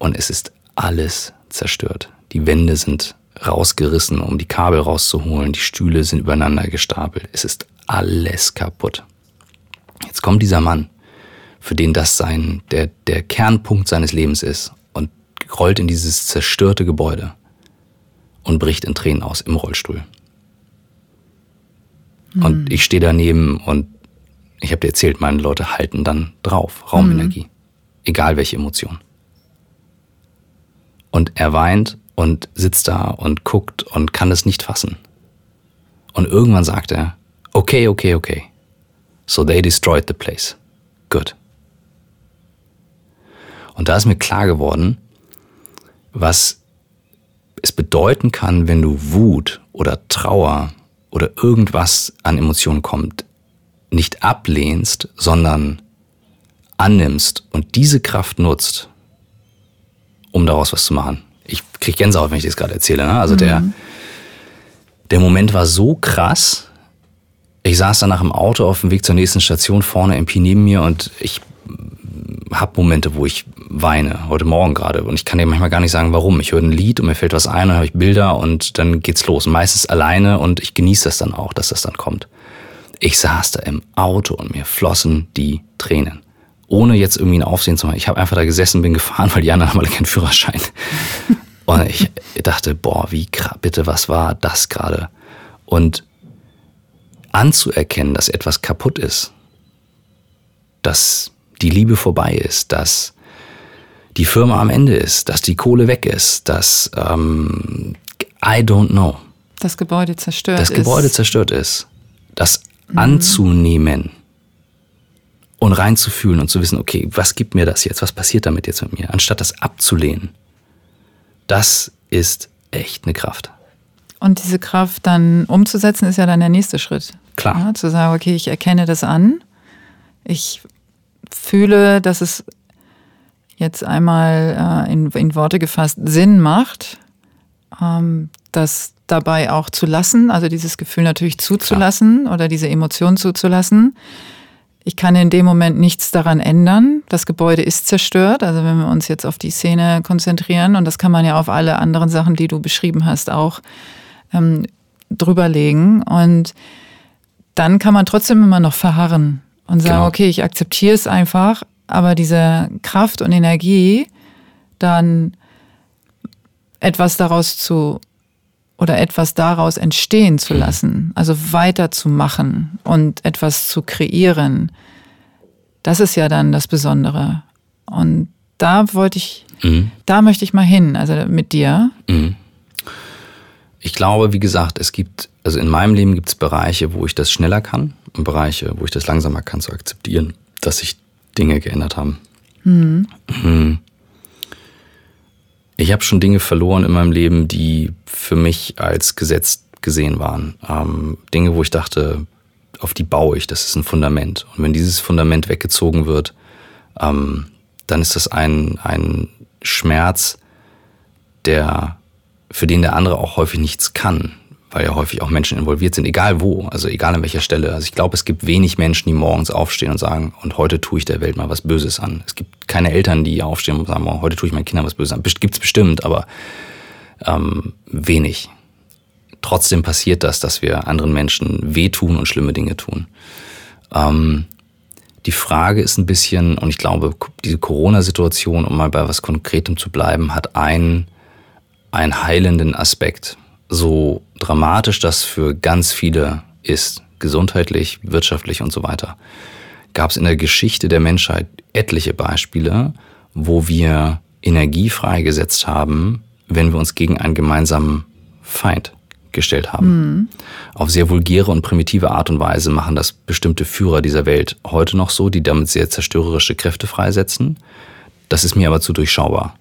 und es ist alles zerstört. Die Wände sind rausgerissen, um die Kabel rauszuholen. Die Stühle sind übereinander gestapelt. Es ist alles kaputt. Jetzt kommt dieser Mann, für den das sein, der, der Kernpunkt seines Lebens ist und rollt in dieses zerstörte Gebäude und bricht in Tränen aus im Rollstuhl. Mhm. Und hm. ich stehe daneben und ich habe dir erzählt, meine Leute halten dann drauf, Raumenergie. Mhm. Egal welche Emotion. Und er weint und sitzt da und guckt und kann es nicht fassen. Und irgendwann sagt er, okay, okay, okay. So they destroyed the place. Good. Und da ist mir klar geworden, was es bedeuten kann, wenn du Wut oder Trauer oder irgendwas an Emotionen kommt, nicht ablehnst, sondern annimmst und diese Kraft nutzt, um daraus was zu machen. Ich kriege Gänsehaut, wenn ich das gerade erzähle. Ne? Also mhm. der, der Moment war so krass. Ich saß danach im Auto auf dem Weg zur nächsten Station, vorne MP neben mir und ich habe Momente, wo ich weine, heute Morgen gerade. Und ich kann dir manchmal gar nicht sagen, warum. Ich höre ein Lied und mir fällt was ein, dann höre ich Bilder und dann geht's los. Meistens alleine und ich genieße das dann auch, dass das dann kommt. Ich saß da im Auto und mir flossen die Tränen ohne jetzt irgendwie ein Aufsehen zu machen. Ich habe einfach da gesessen, bin gefahren, weil die anderen haben alle keinen Führerschein. Und ich dachte, boah, wie bitte, was war das gerade? Und anzuerkennen, dass etwas kaputt ist, dass die Liebe vorbei ist, dass die Firma am Ende ist, dass die Kohle weg ist, dass ähm, I don't know. Das Gebäude zerstört das ist. Das Gebäude zerstört ist. Das mhm. anzunehmen und reinzufühlen und zu wissen, okay, was gibt mir das jetzt? Was passiert damit jetzt mit mir? Anstatt das abzulehnen. Das ist echt eine Kraft. Und diese Kraft dann umzusetzen, ist ja dann der nächste Schritt. Klar. Ja, zu sagen, okay, ich erkenne das an. Ich fühle, dass es jetzt einmal äh, in, in, Worte gefasst Sinn macht, ähm, das dabei auch zu lassen, also dieses Gefühl natürlich zuzulassen Klar. oder diese Emotion zuzulassen. Ich kann in dem Moment nichts daran ändern. Das Gebäude ist zerstört. Also wenn wir uns jetzt auf die Szene konzentrieren, und das kann man ja auf alle anderen Sachen, die du beschrieben hast, auch ähm, drüberlegen. Und dann kann man trotzdem immer noch verharren und sagen, genau. okay, ich akzeptiere es einfach, aber diese Kraft und Energie, dann etwas daraus zu oder etwas daraus entstehen zu mhm. lassen, also weiterzumachen und etwas zu kreieren, das ist ja dann das Besondere. Und da wollte ich, mhm. da möchte ich mal hin, also mit dir. Mhm. Ich glaube, wie gesagt, es gibt, also in meinem Leben gibt es Bereiche, wo ich das schneller kann und Bereiche, wo ich das langsamer kann, zu akzeptieren, dass sich Dinge geändert haben. Mhm. Ich habe schon Dinge verloren in meinem Leben, die für mich als Gesetz gesehen waren. Ähm, Dinge, wo ich dachte, auf die baue ich, das ist ein Fundament. Und wenn dieses Fundament weggezogen wird, ähm, dann ist das ein, ein Schmerz, der, für den der andere auch häufig nichts kann weil ja häufig auch Menschen involviert sind, egal wo, also egal an welcher Stelle. Also ich glaube, es gibt wenig Menschen, die morgens aufstehen und sagen, und heute tue ich der Welt mal was Böses an. Es gibt keine Eltern, die aufstehen und sagen, heute tue ich meinen Kindern was Böses an. Gibt es bestimmt, aber ähm, wenig. Trotzdem passiert das, dass wir anderen Menschen wehtun und schlimme Dinge tun. Ähm, die Frage ist ein bisschen, und ich glaube, diese Corona-Situation, um mal bei was Konkretem zu bleiben, hat einen, einen heilenden Aspekt so dramatisch das für ganz viele ist, gesundheitlich, wirtschaftlich und so weiter, gab es in der Geschichte der Menschheit etliche Beispiele, wo wir Energie freigesetzt haben, wenn wir uns gegen einen gemeinsamen Feind gestellt haben. Mhm. Auf sehr vulgäre und primitive Art und Weise machen das bestimmte Führer dieser Welt heute noch so, die damit sehr zerstörerische Kräfte freisetzen. Das ist mir aber zu durchschaubar.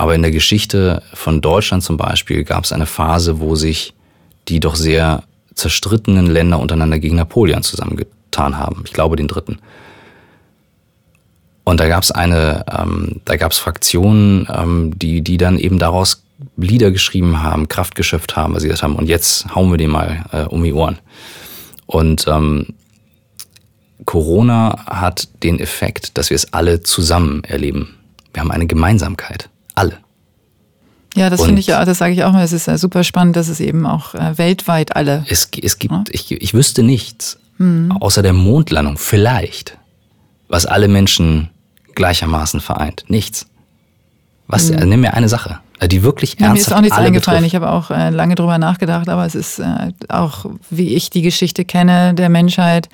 Aber in der Geschichte von Deutschland zum Beispiel gab es eine Phase, wo sich die doch sehr zerstrittenen Länder untereinander gegen Napoleon zusammengetan haben. Ich glaube den dritten. Und da gab es eine, ähm, da gab es Fraktionen, ähm, die, die dann eben daraus Lieder geschrieben haben, Kraft geschöpft haben, weil sie gesagt haben, und jetzt hauen wir den mal äh, um die Ohren. Und ähm, Corona hat den Effekt, dass wir es alle zusammen erleben. Wir haben eine Gemeinsamkeit alle. Ja, das finde ich ja, das sage ich auch mal, es ist ja super spannend, dass es eben auch äh, weltweit alle. Es, es gibt, ja? ich, ich wüsste nichts, mhm. außer der Mondlandung, vielleicht, was alle Menschen gleichermaßen vereint. Nichts. Was, mhm. äh, nimm mir eine Sache, äh, die wirklich ernsthaft ja, Mir ist auch nichts eingefallen, betrifft. ich habe auch äh, lange drüber nachgedacht, aber es ist äh, auch, wie ich die Geschichte kenne der Menschheit,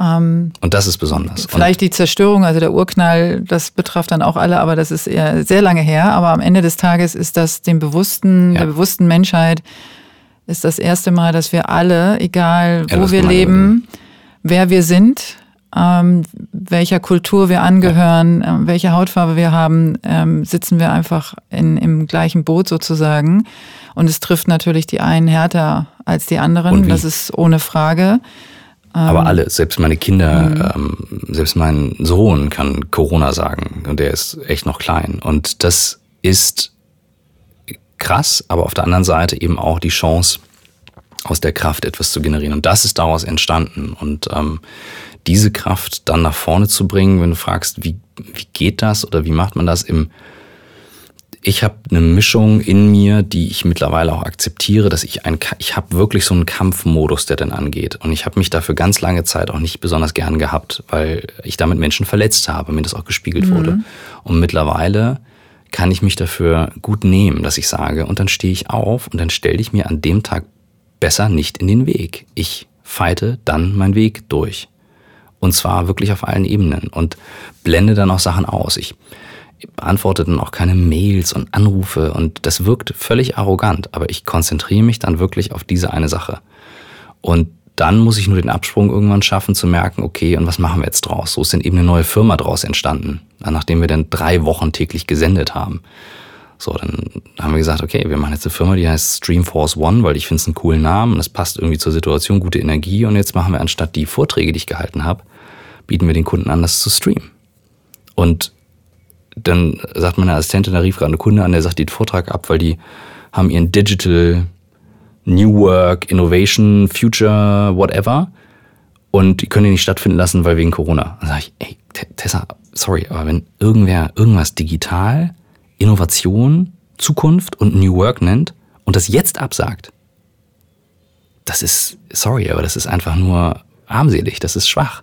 ähm, und das ist besonders. Vielleicht die Zerstörung, also der Urknall, das betraf dann auch alle, aber das ist eher sehr lange her. Aber am Ende des Tages ist das dem bewussten, ja. der bewussten Menschheit, ist das erste Mal, dass wir alle, egal wo ja, wir leben, wer wir sind, ähm, welcher Kultur wir angehören, ja. äh, welche Hautfarbe wir haben, ähm, sitzen wir einfach in, im gleichen Boot sozusagen. Und es trifft natürlich die einen härter als die anderen, das ist ohne Frage. Aber ähm, alle, selbst meine Kinder, mhm. ähm, selbst mein Sohn kann Corona sagen und der ist echt noch klein. Und das ist krass, aber auf der anderen Seite eben auch die Chance, aus der Kraft etwas zu generieren. Und das ist daraus entstanden. Und ähm, diese Kraft dann nach vorne zu bringen, wenn du fragst, wie, wie geht das oder wie macht man das im ich habe eine Mischung in mir, die ich mittlerweile auch akzeptiere, dass ich ein, ich habe wirklich so einen Kampfmodus, der dann angeht. Und ich habe mich dafür ganz lange Zeit auch nicht besonders gern gehabt, weil ich damit Menschen verletzt habe, mir das auch gespiegelt mhm. wurde. Und mittlerweile kann ich mich dafür gut nehmen, dass ich sage, und dann stehe ich auf und dann stelle ich mir an dem Tag besser nicht in den Weg. Ich feite dann meinen Weg durch. Und zwar wirklich auf allen Ebenen und blende dann auch Sachen aus. Ich beantworte dann auch keine Mails und Anrufe und das wirkt völlig arrogant, aber ich konzentriere mich dann wirklich auf diese eine Sache. Und dann muss ich nur den Absprung irgendwann schaffen, zu merken, okay, und was machen wir jetzt draus? So ist dann eben eine neue Firma draus entstanden, nachdem wir dann drei Wochen täglich gesendet haben. So, dann haben wir gesagt, okay, wir machen jetzt eine Firma, die heißt Streamforce One, weil ich finde es einen coolen Namen, das passt irgendwie zur Situation, gute Energie und jetzt machen wir anstatt die Vorträge, die ich gehalten habe, bieten wir den Kunden an, das zu streamen. Und dann sagt meine Assistentin, da rief gerade eine Kunde an, der sagt den Vortrag ab, weil die haben ihren Digital New Work, Innovation, Future, whatever und die können die nicht stattfinden lassen, weil wegen Corona. Dann sage ich, ey, Tessa, sorry, aber wenn irgendwer irgendwas digital Innovation, Zukunft und New Work nennt und das jetzt absagt, das ist, sorry, aber das ist einfach nur armselig, das ist schwach.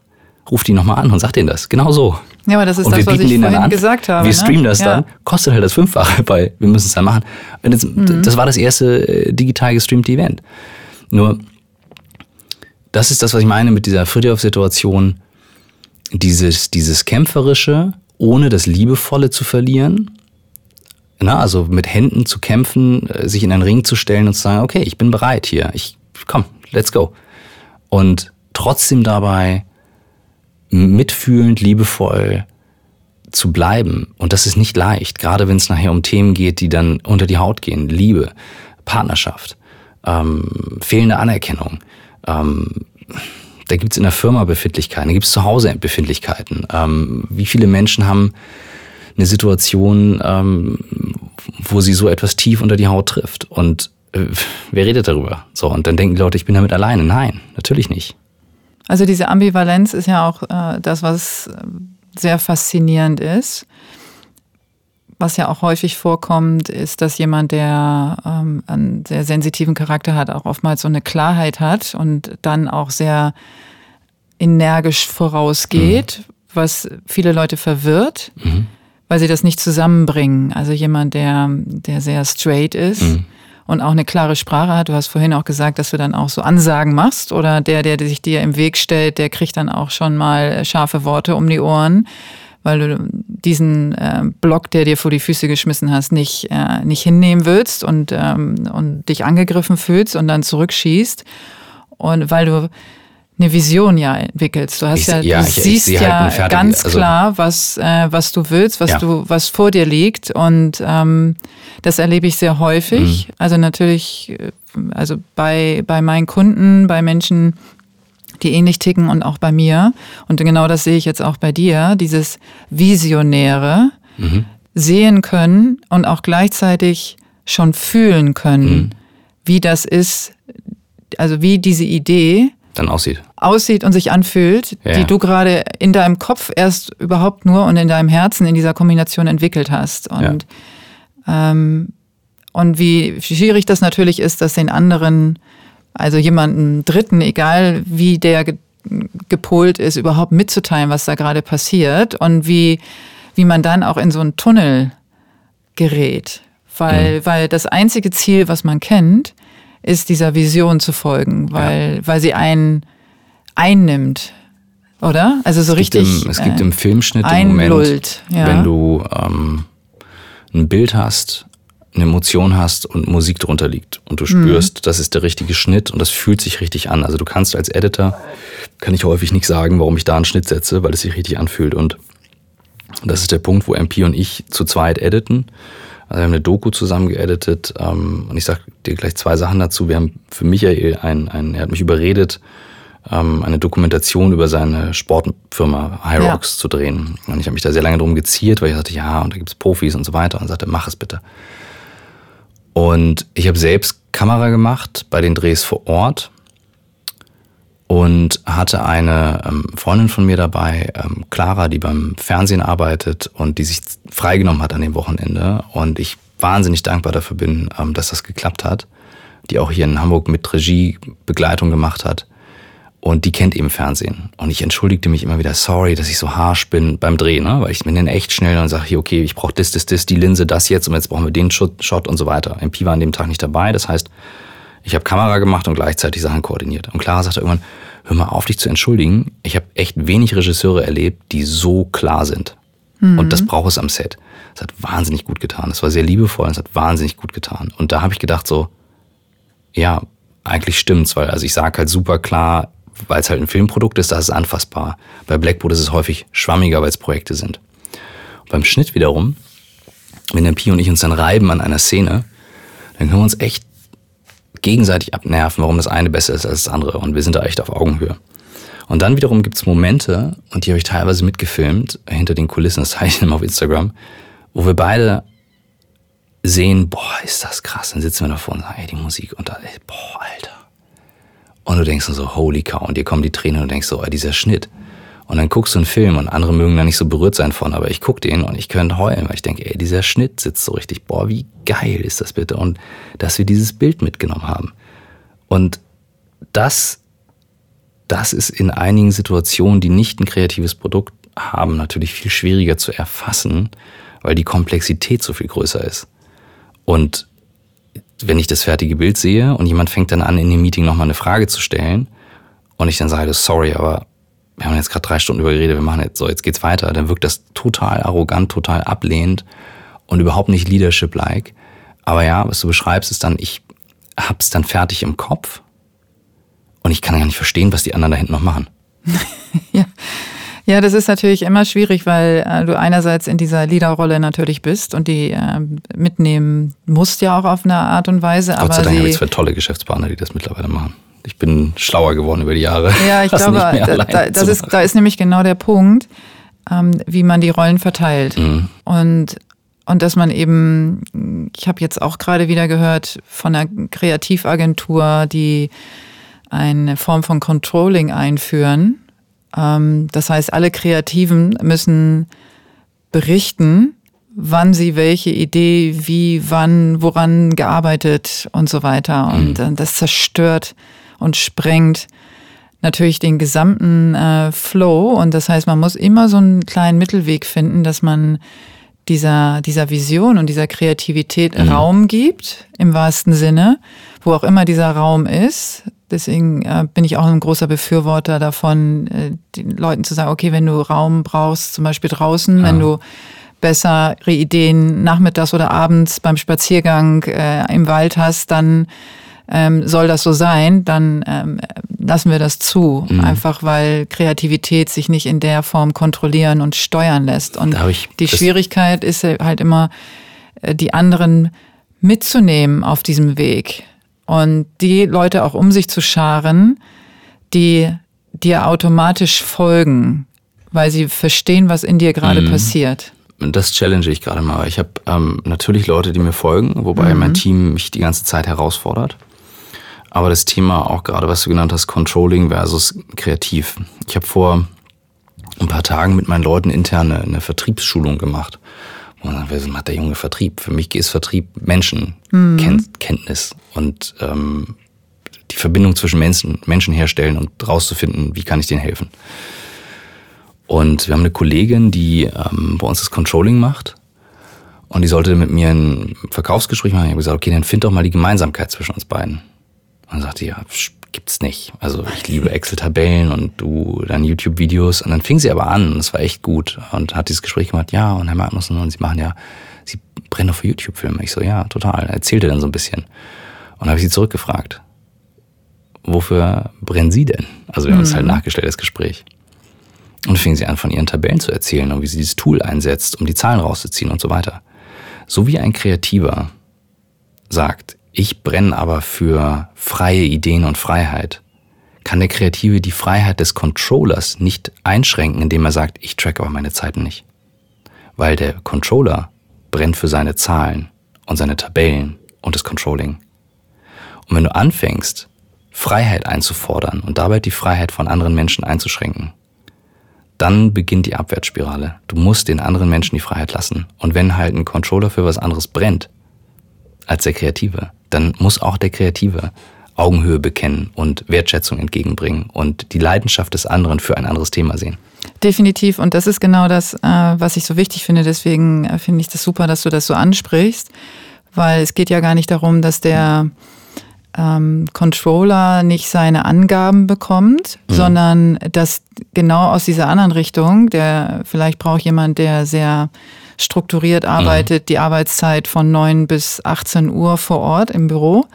Ruf die nochmal an und sag denen das. Genau so. Ja, aber das ist und das, wir was ich vorhin an, gesagt habe. Wir ne? streamen das ja. dann, kostet halt das Fünffache, weil wir müssen es dann machen. Und das, Mhm. das war das erste äh, digital gestreamte Event. Nur, das ist das, was ich meine mit dieser Friedhof-Situation. Dieses, dieses Kämpferische, ohne das Liebevolle zu verlieren. Na, also mit Händen zu kämpfen, äh, sich in einen Ring zu stellen und zu sagen, okay, ich bin bereit hier. Ich, komm, let's go. Und trotzdem dabei mitfühlend, liebevoll zu bleiben. Und das ist nicht leicht, gerade wenn es nachher um Themen geht, die dann unter die Haut gehen. Liebe, Partnerschaft, ähm, fehlende Anerkennung. Ähm, da gibt's in der Firma Befindlichkeiten, da gibt's zu Hause Befindlichkeiten. Ähm, wie viele Menschen haben eine Situation, ähm, wo sie so etwas tief unter die Haut trifft? Und äh, wer redet darüber? So, und dann denken die Leute, ich bin damit alleine. Nein, natürlich nicht. Also diese Ambivalenz ist ja auch äh, das, was äh, sehr faszinierend ist. Was ja auch häufig vorkommt, ist, dass jemand, der ähm, einen sehr sensitiven Charakter hat, auch oftmals so eine Klarheit hat und dann auch sehr energisch vorausgeht, mhm. was viele Leute verwirrt, mhm. weil sie das nicht zusammenbringen. Also jemand, der, der sehr straight ist. Mhm und auch eine klare Sprache hat. Du hast vorhin auch gesagt, dass du dann auch so Ansagen machst oder der, der sich dir im Weg stellt, der kriegt dann auch schon mal scharfe Worte um die Ohren, weil du diesen äh, Block, der dir vor die Füße geschmissen hast, nicht, äh, nicht hinnehmen willst und, ähm, und dich angegriffen fühlst und dann zurückschießt. Und weil du eine Vision ja entwickelst. Du hast Ich- ja, ja, du ich- ich siehst sehe halt ja fertig- ganz also- klar, was, äh, was du willst, was Ja. du, was vor dir liegt. Und ähm, das erlebe ich sehr häufig. Also natürlich, äh, also bei, bei meinen Kunden, bei Menschen, die ähnlich ticken und auch bei mir. Und genau das sehe ich jetzt auch bei dir, dieses Visionäre sehen können und auch gleichzeitig schon fühlen können, wie das ist, also wie diese Idee Dann aussieht. aussieht und sich anfühlt, Ja. die du gerade in deinem Kopf erst überhaupt nur und in deinem Herzen in dieser Kombination entwickelt hast. Und, ähm, und wie schwierig das natürlich ist, das den anderen, also jemanden Dritten, egal wie der ge gepolt ist, überhaupt mitzuteilen, was da gerade passiert und wie, wie man dann auch in so einen Tunnel gerät. Weil, weil das einzige Ziel, was man kennt, ist dieser Vision zu folgen, weil, weil sie einen einnimmt, oder? Also so Es gibt richtig. im, es gibt äh, im Filmschnitt im Moment, ja. wenn du ähm, ein Bild hast, eine Emotion hast und Musik drunter liegt und du Mhm. spürst, das ist der richtige Schnitt und das fühlt sich richtig an. Also du kannst als Editor, kann ich häufig nicht sagen, warum ich da einen Schnitt setze, weil es sich richtig anfühlt und das ist der Punkt, wo MP und ich zu zweit editen. Also wir haben eine Doku zusammen geeditet ähm, und ich sag dir gleich zwei Sachen dazu. Wir haben für Michael ein, ein er hat mich überredet, ähm, eine Dokumentation über seine Sportfirma Hyrox zu drehen. Und ich habe mich da sehr lange drum geziert, weil ich sagte, ja, und da gibt's Profis und so weiter. Und er sagte, mach es bitte. Und ich habe selbst Kamera gemacht bei den Drehs vor Ort und hatte eine ähm, Freundin von mir dabei, ähm, Clara, die beim Fernsehen arbeitet und die sich freigenommen hat an dem Wochenende. Und ich wahnsinnig dankbar dafür bin, ähm, dass das geklappt hat. Die auch hier in Hamburg mit Regie Begleitung gemacht hat. Und die kennt eben Fernsehen. Und ich entschuldigte mich immer wieder, sorry, dass ich so harsh bin beim Drehen, ne? weil ich bin dann echt schnell und sage, hier, okay, ich brauche das, das, das, die Linse, das jetzt und jetzt brauchen wir den Shot, Shot und so weiter. MP war an dem Tag nicht dabei, das heißt, ich habe Kamera gemacht und gleichzeitig Sachen koordiniert. Und Clara sagte irgendwann, hör mal auf, dich zu entschuldigen. Ich habe echt wenig Regisseure erlebt, die so klar sind. Und das braucht es am Set. Es hat wahnsinnig gut getan. Es war sehr liebevoll, es hat wahnsinnig gut getan. Und da habe ich gedacht so, ja, eigentlich stimmt's, weil also ich sage halt super klar, weil es halt ein Filmprodukt ist, da ist es anfassbar. Bei Blackboard ist es häufig schwammiger, weil es Projekte sind. Und beim Schnitt wiederum wenn der Pi und ich uns dann reiben an einer Szene, dann können wir uns echt gegenseitig abnerven, warum das eine besser ist als das andere. Und wir sind da echt auf Augenhöhe. Und dann wiederum gibt es Momente, und die habe ich teilweise mitgefilmt, hinter den Kulissen, das zeige ich immer auf Instagram, wo wir beide sehen, boah, ist das krass. Dann sitzen wir davor und sagen, ey, die Musik und da, ey, boah, Alter. Und du denkst so, holy cow, und dir kommen die Tränen und du denkst so, ey, dieser Schnitt. Und dann guckst du einen Film und andere mögen da nicht so berührt sein von, aber ich guck den und ich könnte heulen, weil ich denke, ey, dieser Schnitt sitzt so richtig, boah, wie geil ist das bitte? Und dass wir dieses Bild mitgenommen haben. Und das, das ist in einigen Situationen, die nicht ein kreatives Produkt haben, natürlich viel schwieriger zu erfassen, weil die Komplexität so viel größer ist. Und wenn ich das fertige Bild sehe und jemand fängt dann an, in dem Meeting nochmal eine Frage zu stellen und ich dann sage, sorry, aber wir haben jetzt gerade drei Stunden über geredet, wir machen jetzt so, jetzt geht's weiter, dann wirkt das total arrogant, total ablehnend und überhaupt nicht Leadership-like. Aber ja, was du beschreibst, ist dann, ich hab's dann fertig im Kopf und ich kann gar nicht verstehen, was die anderen da hinten noch machen. ja. Ja, das ist natürlich immer schwierig, weil äh, du einerseits in dieser Leaderrolle natürlich bist und die äh, mitnehmen musst ja auch auf eine Art und Weise. Gott sei Dank habe ich zwei tolle Geschäftspartner, die das mittlerweile machen. Ich bin schlauer geworden über die Jahre. Ja, ich glaube, da, da, das ist, da ist nämlich genau der Punkt, ähm, wie man die Rollen verteilt. Mhm. Und und dass man eben, ich habe jetzt auch gerade wieder gehört von einer Kreativagentur, die eine Form von Controlling einführen. Ähm, das heißt, alle Kreativen müssen berichten, wann sie welche Idee, wie, wann, woran gearbeitet und so weiter. Und mhm. das zerstört und sprengt natürlich den gesamten äh, Flow. Und das heißt, man muss immer so einen kleinen Mittelweg finden, dass man dieser, dieser Vision und dieser Kreativität mhm. Raum gibt, im wahrsten Sinne, wo auch immer dieser Raum ist. Deswegen äh, bin ich auch ein großer Befürworter davon, äh, den Leuten zu sagen, okay, wenn du Raum brauchst, zum Beispiel draußen, ja. wenn du bessere Ideen nachmittags oder abends beim Spaziergang äh, im Wald hast, dann ähm, soll das so sein, dann ähm, lassen wir das zu. Mhm. Einfach weil Kreativität sich nicht in der Form kontrollieren und steuern lässt. Und die Schwierigkeit ist halt immer, äh, die anderen mitzunehmen auf diesem Weg und die Leute auch um sich zu scharen, die dir automatisch folgen, weil sie verstehen, was in dir gerade mhm. passiert. Das challenge ich gerade mal. Ich habe ähm, natürlich Leute, die mir folgen, wobei mhm. mein Team mich die ganze Zeit herausfordert. Aber das Thema auch gerade, was du genannt hast, Controlling versus kreativ. Ich habe vor ein paar Tagen mit meinen Leuten interne eine Vertriebsschulung gemacht. Und dann was macht der junge Vertrieb? Für mich ist Vertrieb Menschenkenntnis mhm. und ähm, die Verbindung zwischen Menschen, Menschen herstellen und rauszufinden, wie kann ich denen helfen. Und wir haben eine Kollegin, die ähm, bei uns das Controlling macht. Und die sollte mit mir ein Verkaufsgespräch machen. Ich habe gesagt, okay, dann find doch mal die Gemeinsamkeit zwischen uns beiden. Und sagte, ja, gibt's nicht. Also ich liebe Excel-Tabellen und du dann YouTube-Videos. Und dann fing sie aber an und es war echt gut. Und hat dieses Gespräch gemacht, ja, und Herr Magnussen, und Sie machen ja, Sie brennen doch für YouTube-Filme. Ich so, ja, total. Er erzählte dann so ein bisschen. Und dann habe ich sie zurückgefragt, wofür brennen Sie denn? Also wir haben mhm. uns halt nachgestellt, das Gespräch. Und dann fing sie an, von ihren Tabellen zu erzählen und wie sie dieses Tool einsetzt, um die Zahlen rauszuziehen und so weiter. So wie ein Kreativer sagt, ich brenne aber für freie Ideen und Freiheit. Kann der Kreative die Freiheit des Controllers nicht einschränken, indem er sagt, ich track aber meine Zeiten nicht? Weil der Controller brennt für seine Zahlen und seine Tabellen und das Controlling. Und wenn du anfängst, Freiheit einzufordern und dabei die Freiheit von anderen Menschen einzuschränken, dann beginnt die Abwärtsspirale. Du musst den anderen Menschen die Freiheit lassen. Und wenn halt ein Controller für was anderes brennt als der Kreative, dann muss auch der Kreative Augenhöhe bekennen und Wertschätzung entgegenbringen und die Leidenschaft des anderen für ein anderes Thema sehen. Definitiv. Und das ist genau das, äh, was ich so wichtig finde. Deswegen äh, finde ich das super, dass du das so ansprichst, weil es geht ja gar nicht darum, dass der ähm, Controller nicht seine Angaben bekommt, mhm. sondern dass genau aus dieser anderen Richtung, der vielleicht braucht jemand, der sehr strukturiert arbeitet, mhm. die Arbeitszeit von 9 bis 18 Uhr vor Ort im Büro.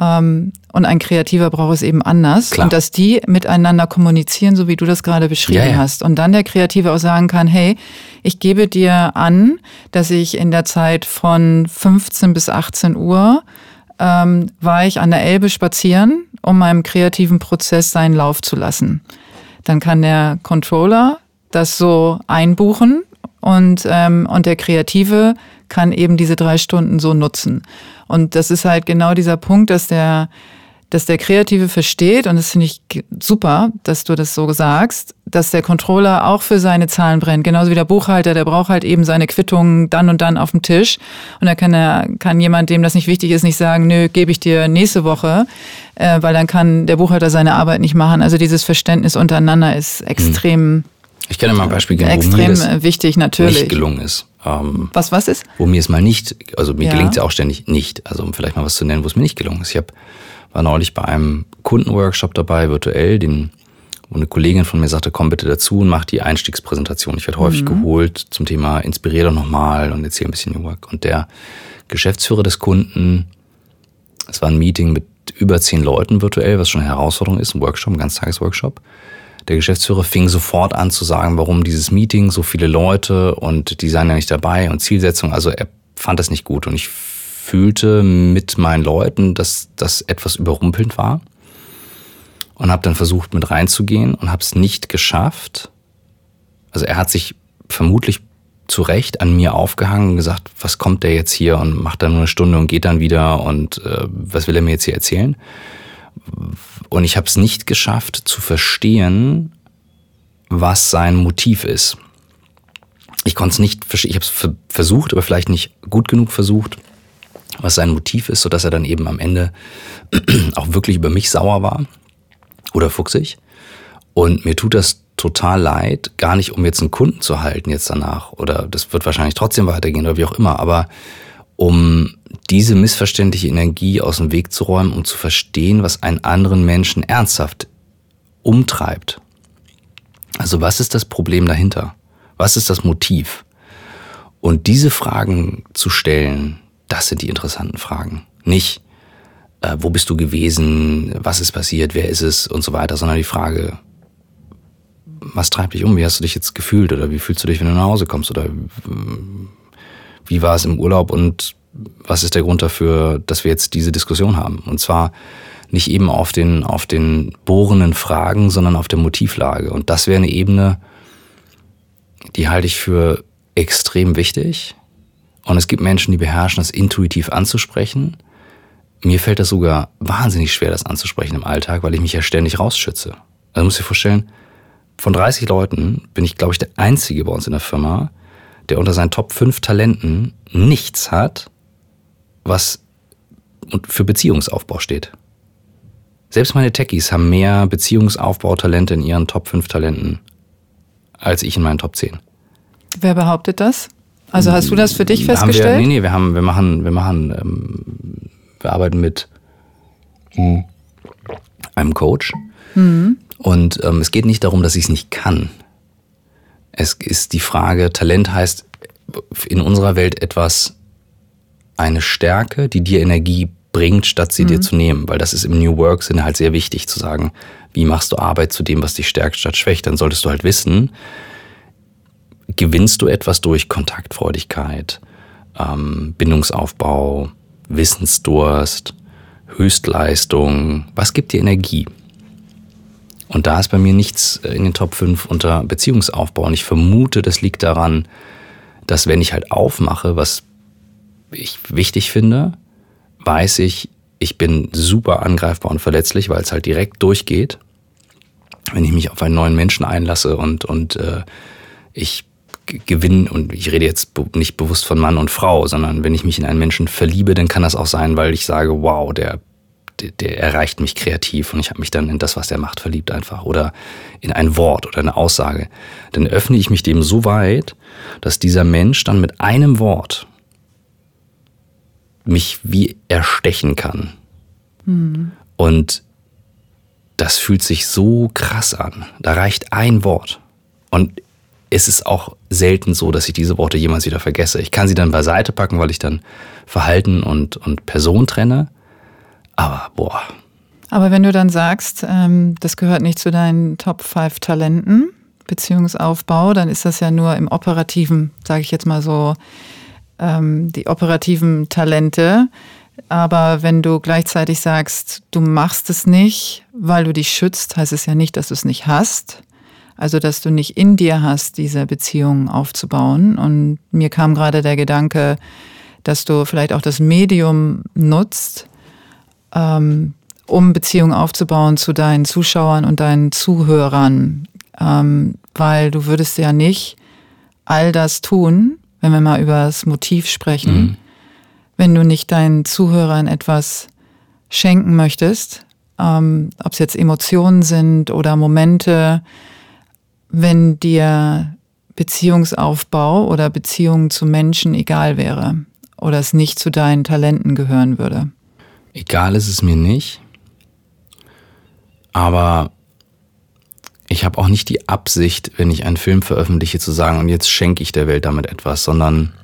Ähm, und ein Kreativer braucht es eben anders. Klar. Und dass die miteinander kommunizieren, so wie du das gerade beschrieben ja. hast. Und dann der Kreative auch sagen kann, hey, ich gebe dir an, dass ich in der Zeit von 15 bis 18 Uhr ähm, war ich an der Elbe spazieren, um meinem kreativen Prozess seinen Lauf zu lassen. Dann kann der Controller das so einbuchen und, ähm, und der Kreative kann eben diese drei Stunden so nutzen. Und das ist halt genau dieser Punkt, dass der, dass der Kreative versteht, und das finde ich super, dass du das so sagst, dass der Controller auch für seine Zahlen brennt. Genauso wie der Buchhalter, der braucht halt eben seine Quittungen dann und dann auf dem Tisch. Und da kann, er, kann jemand, dem das nicht wichtig ist, nicht sagen, nö, gebe ich dir nächste Woche, äh, weil dann kann der Buchhalter seine Arbeit nicht machen. Also dieses Verständnis untereinander ist extrem, Ich kann dir mal ein Beispiel geben, wo mir extrem das wichtig, natürlich. nicht gelungen ist. Ähm, Was, was ist? wo mir es mal nicht, also mir Ja. gelingt es ja auch ständig nicht. Also um vielleicht mal was zu nennen, wo es mir nicht gelungen ist. Ich hab, war neulich bei einem Kundenworkshop dabei, virtuell, den, wo eine Kollegin von mir sagte, komm bitte dazu und mach die Einstiegspräsentation. Ich werde häufig geholt zum Thema Inspirier doch nochmal und erzähl ein bisschen New Work. Und der Geschäftsführer des Kunden, es war ein Meeting mit über zehn Leuten virtuell, was schon eine Herausforderung ist, ein Workshop, ein Ganztagesworkshop. Der Geschäftsführer fing sofort an zu sagen, warum dieses Meeting, so viele Leute und die seien ja nicht dabei und Zielsetzung. Also er fand das nicht gut und ich fühlte mit meinen Leuten, dass das etwas überrumpelnd war und habe dann versucht mit reinzugehen und habe es nicht geschafft. Also er hat sich vermutlich zu Recht an mir aufgehangen und gesagt, was kommt der jetzt hier und macht dann nur eine Stunde und geht dann wieder und äh, was will er mir jetzt hier erzählen? Und ich habe es nicht geschafft zu verstehen, was sein Motiv ist. Ich konnte es nicht verstehen. Ich habe es versucht, aber vielleicht nicht gut genug versucht, was sein Motiv ist, sodass er dann eben am Ende auch wirklich über mich sauer war oder fuchsig. Und mir tut das total leid, gar nicht um jetzt einen Kunden zu halten jetzt danach oder das wird wahrscheinlich trotzdem weitergehen oder wie auch immer, aber um diese missverständliche Energie aus dem Weg zu räumen, um zu verstehen, was einen anderen Menschen ernsthaft umtreibt. Also was ist das Problem dahinter? Was ist das Motiv? Und diese Fragen zu stellen, das sind die interessanten Fragen. Nicht, äh, wo bist du gewesen, was ist passiert, wer ist es und so weiter, sondern die Frage, was treibt dich um? Wie hast du dich jetzt gefühlt oder wie fühlst du dich, wenn du nach Hause kommst oder ähm, wie war es im Urlaub und was ist der Grund dafür, dass wir jetzt diese Diskussion haben? Und zwar nicht eben auf den, auf den bohrenden Fragen, sondern auf der Motivlage. Und das wäre eine Ebene, die halte ich für extrem wichtig. Und es gibt Menschen, die beherrschen, das intuitiv anzusprechen. Mir fällt das sogar wahnsinnig schwer, das anzusprechen im Alltag, weil ich mich ja ständig rausschütze. Also muss dir vorstellen, von 30 Leuten bin ich, glaube ich, der Einzige bei uns in der Firma, der unter seinen Top 5 Talenten nichts hat, was für Beziehungsaufbau steht. Selbst meine Techies haben mehr Beziehungsaufbautalente in ihren Top 5 Talenten als ich in meinen Top 10. Wer behauptet das? Also hast du das für dich Haben wir, festgestellt? nee, nee, wir haben, wir machen, wir machen, ähm, wir arbeiten mit hm, einem Coach. Und ähm, es geht nicht darum, dass ich es nicht kann. Es ist die Frage, Talent heißt in unserer Welt etwas, eine Stärke, die dir Energie bringt, statt sie dir zu nehmen. Weil das ist im New Work Sinne halt sehr wichtig zu sagen, wie machst du Arbeit zu dem, was dich stärkt, statt schwächt. Dann solltest du halt wissen, gewinnst du etwas durch Kontaktfreudigkeit, ähm, Bindungsaufbau, Wissensdurst, Höchstleistung. Was gibt dir Energie? Und da ist bei mir nichts in den Top 5 unter Beziehungsaufbau. Und ich vermute, das liegt daran, dass wenn ich halt aufmache, was ich wichtig finde, weiß ich, ich bin super angreifbar und verletzlich, weil es halt direkt durchgeht. Wenn ich mich auf einen neuen Menschen einlasse und, und äh, ich gewinne, und ich rede jetzt nicht bewusst von Mann und Frau, sondern wenn ich mich in einen Menschen verliebe, dann kann das auch sein, weil ich sage, wow, der, der, der erreicht mich kreativ und ich habe mich dann in das, was der macht, verliebt einfach. Oder in ein Wort oder eine Aussage. Dann öffne ich mich dem so weit, dass dieser Mensch dann mit einem Wort mich wie erstechen kann. Und das fühlt sich so krass an. Da reicht ein Wort. Und es ist auch selten so, dass ich diese Worte jemals wieder vergesse. Ich kann sie dann beiseite packen, weil ich dann Verhalten und, und Person trenne. Aber boah. Aber wenn du dann sagst, ähm, das gehört nicht zu deinen Top 5 Talenten, Beziehungsaufbau, dann ist das ja nur im operativen, sage ich jetzt mal so, ähm, die operativen Talente. Aber wenn du gleichzeitig sagst, du machst es nicht, weil du dich schützt, heißt es ja nicht, dass du es nicht hast. Also, dass du nicht in dir hast, diese Beziehungen aufzubauen. Und mir kam gerade der Gedanke, dass du vielleicht auch das Medium nutzt, ähm, um Beziehungen aufzubauen zu deinen Zuschauern und deinen Zuhörern. Ähm, weil du würdest ja nicht all das tun, wenn wir mal über das Motiv sprechen, mhm. wenn du nicht deinen Zuhörern etwas schenken möchtest, ähm, ob es jetzt Emotionen sind oder Momente, wenn dir Beziehungsaufbau oder Beziehungen zu Menschen egal wäre oder es nicht zu deinen Talenten gehören würde? Egal ist es mir nicht, aber ich habe auch nicht die Absicht, wenn ich einen Film veröffentliche, zu sagen, und jetzt schenke ich der Welt damit etwas, sondern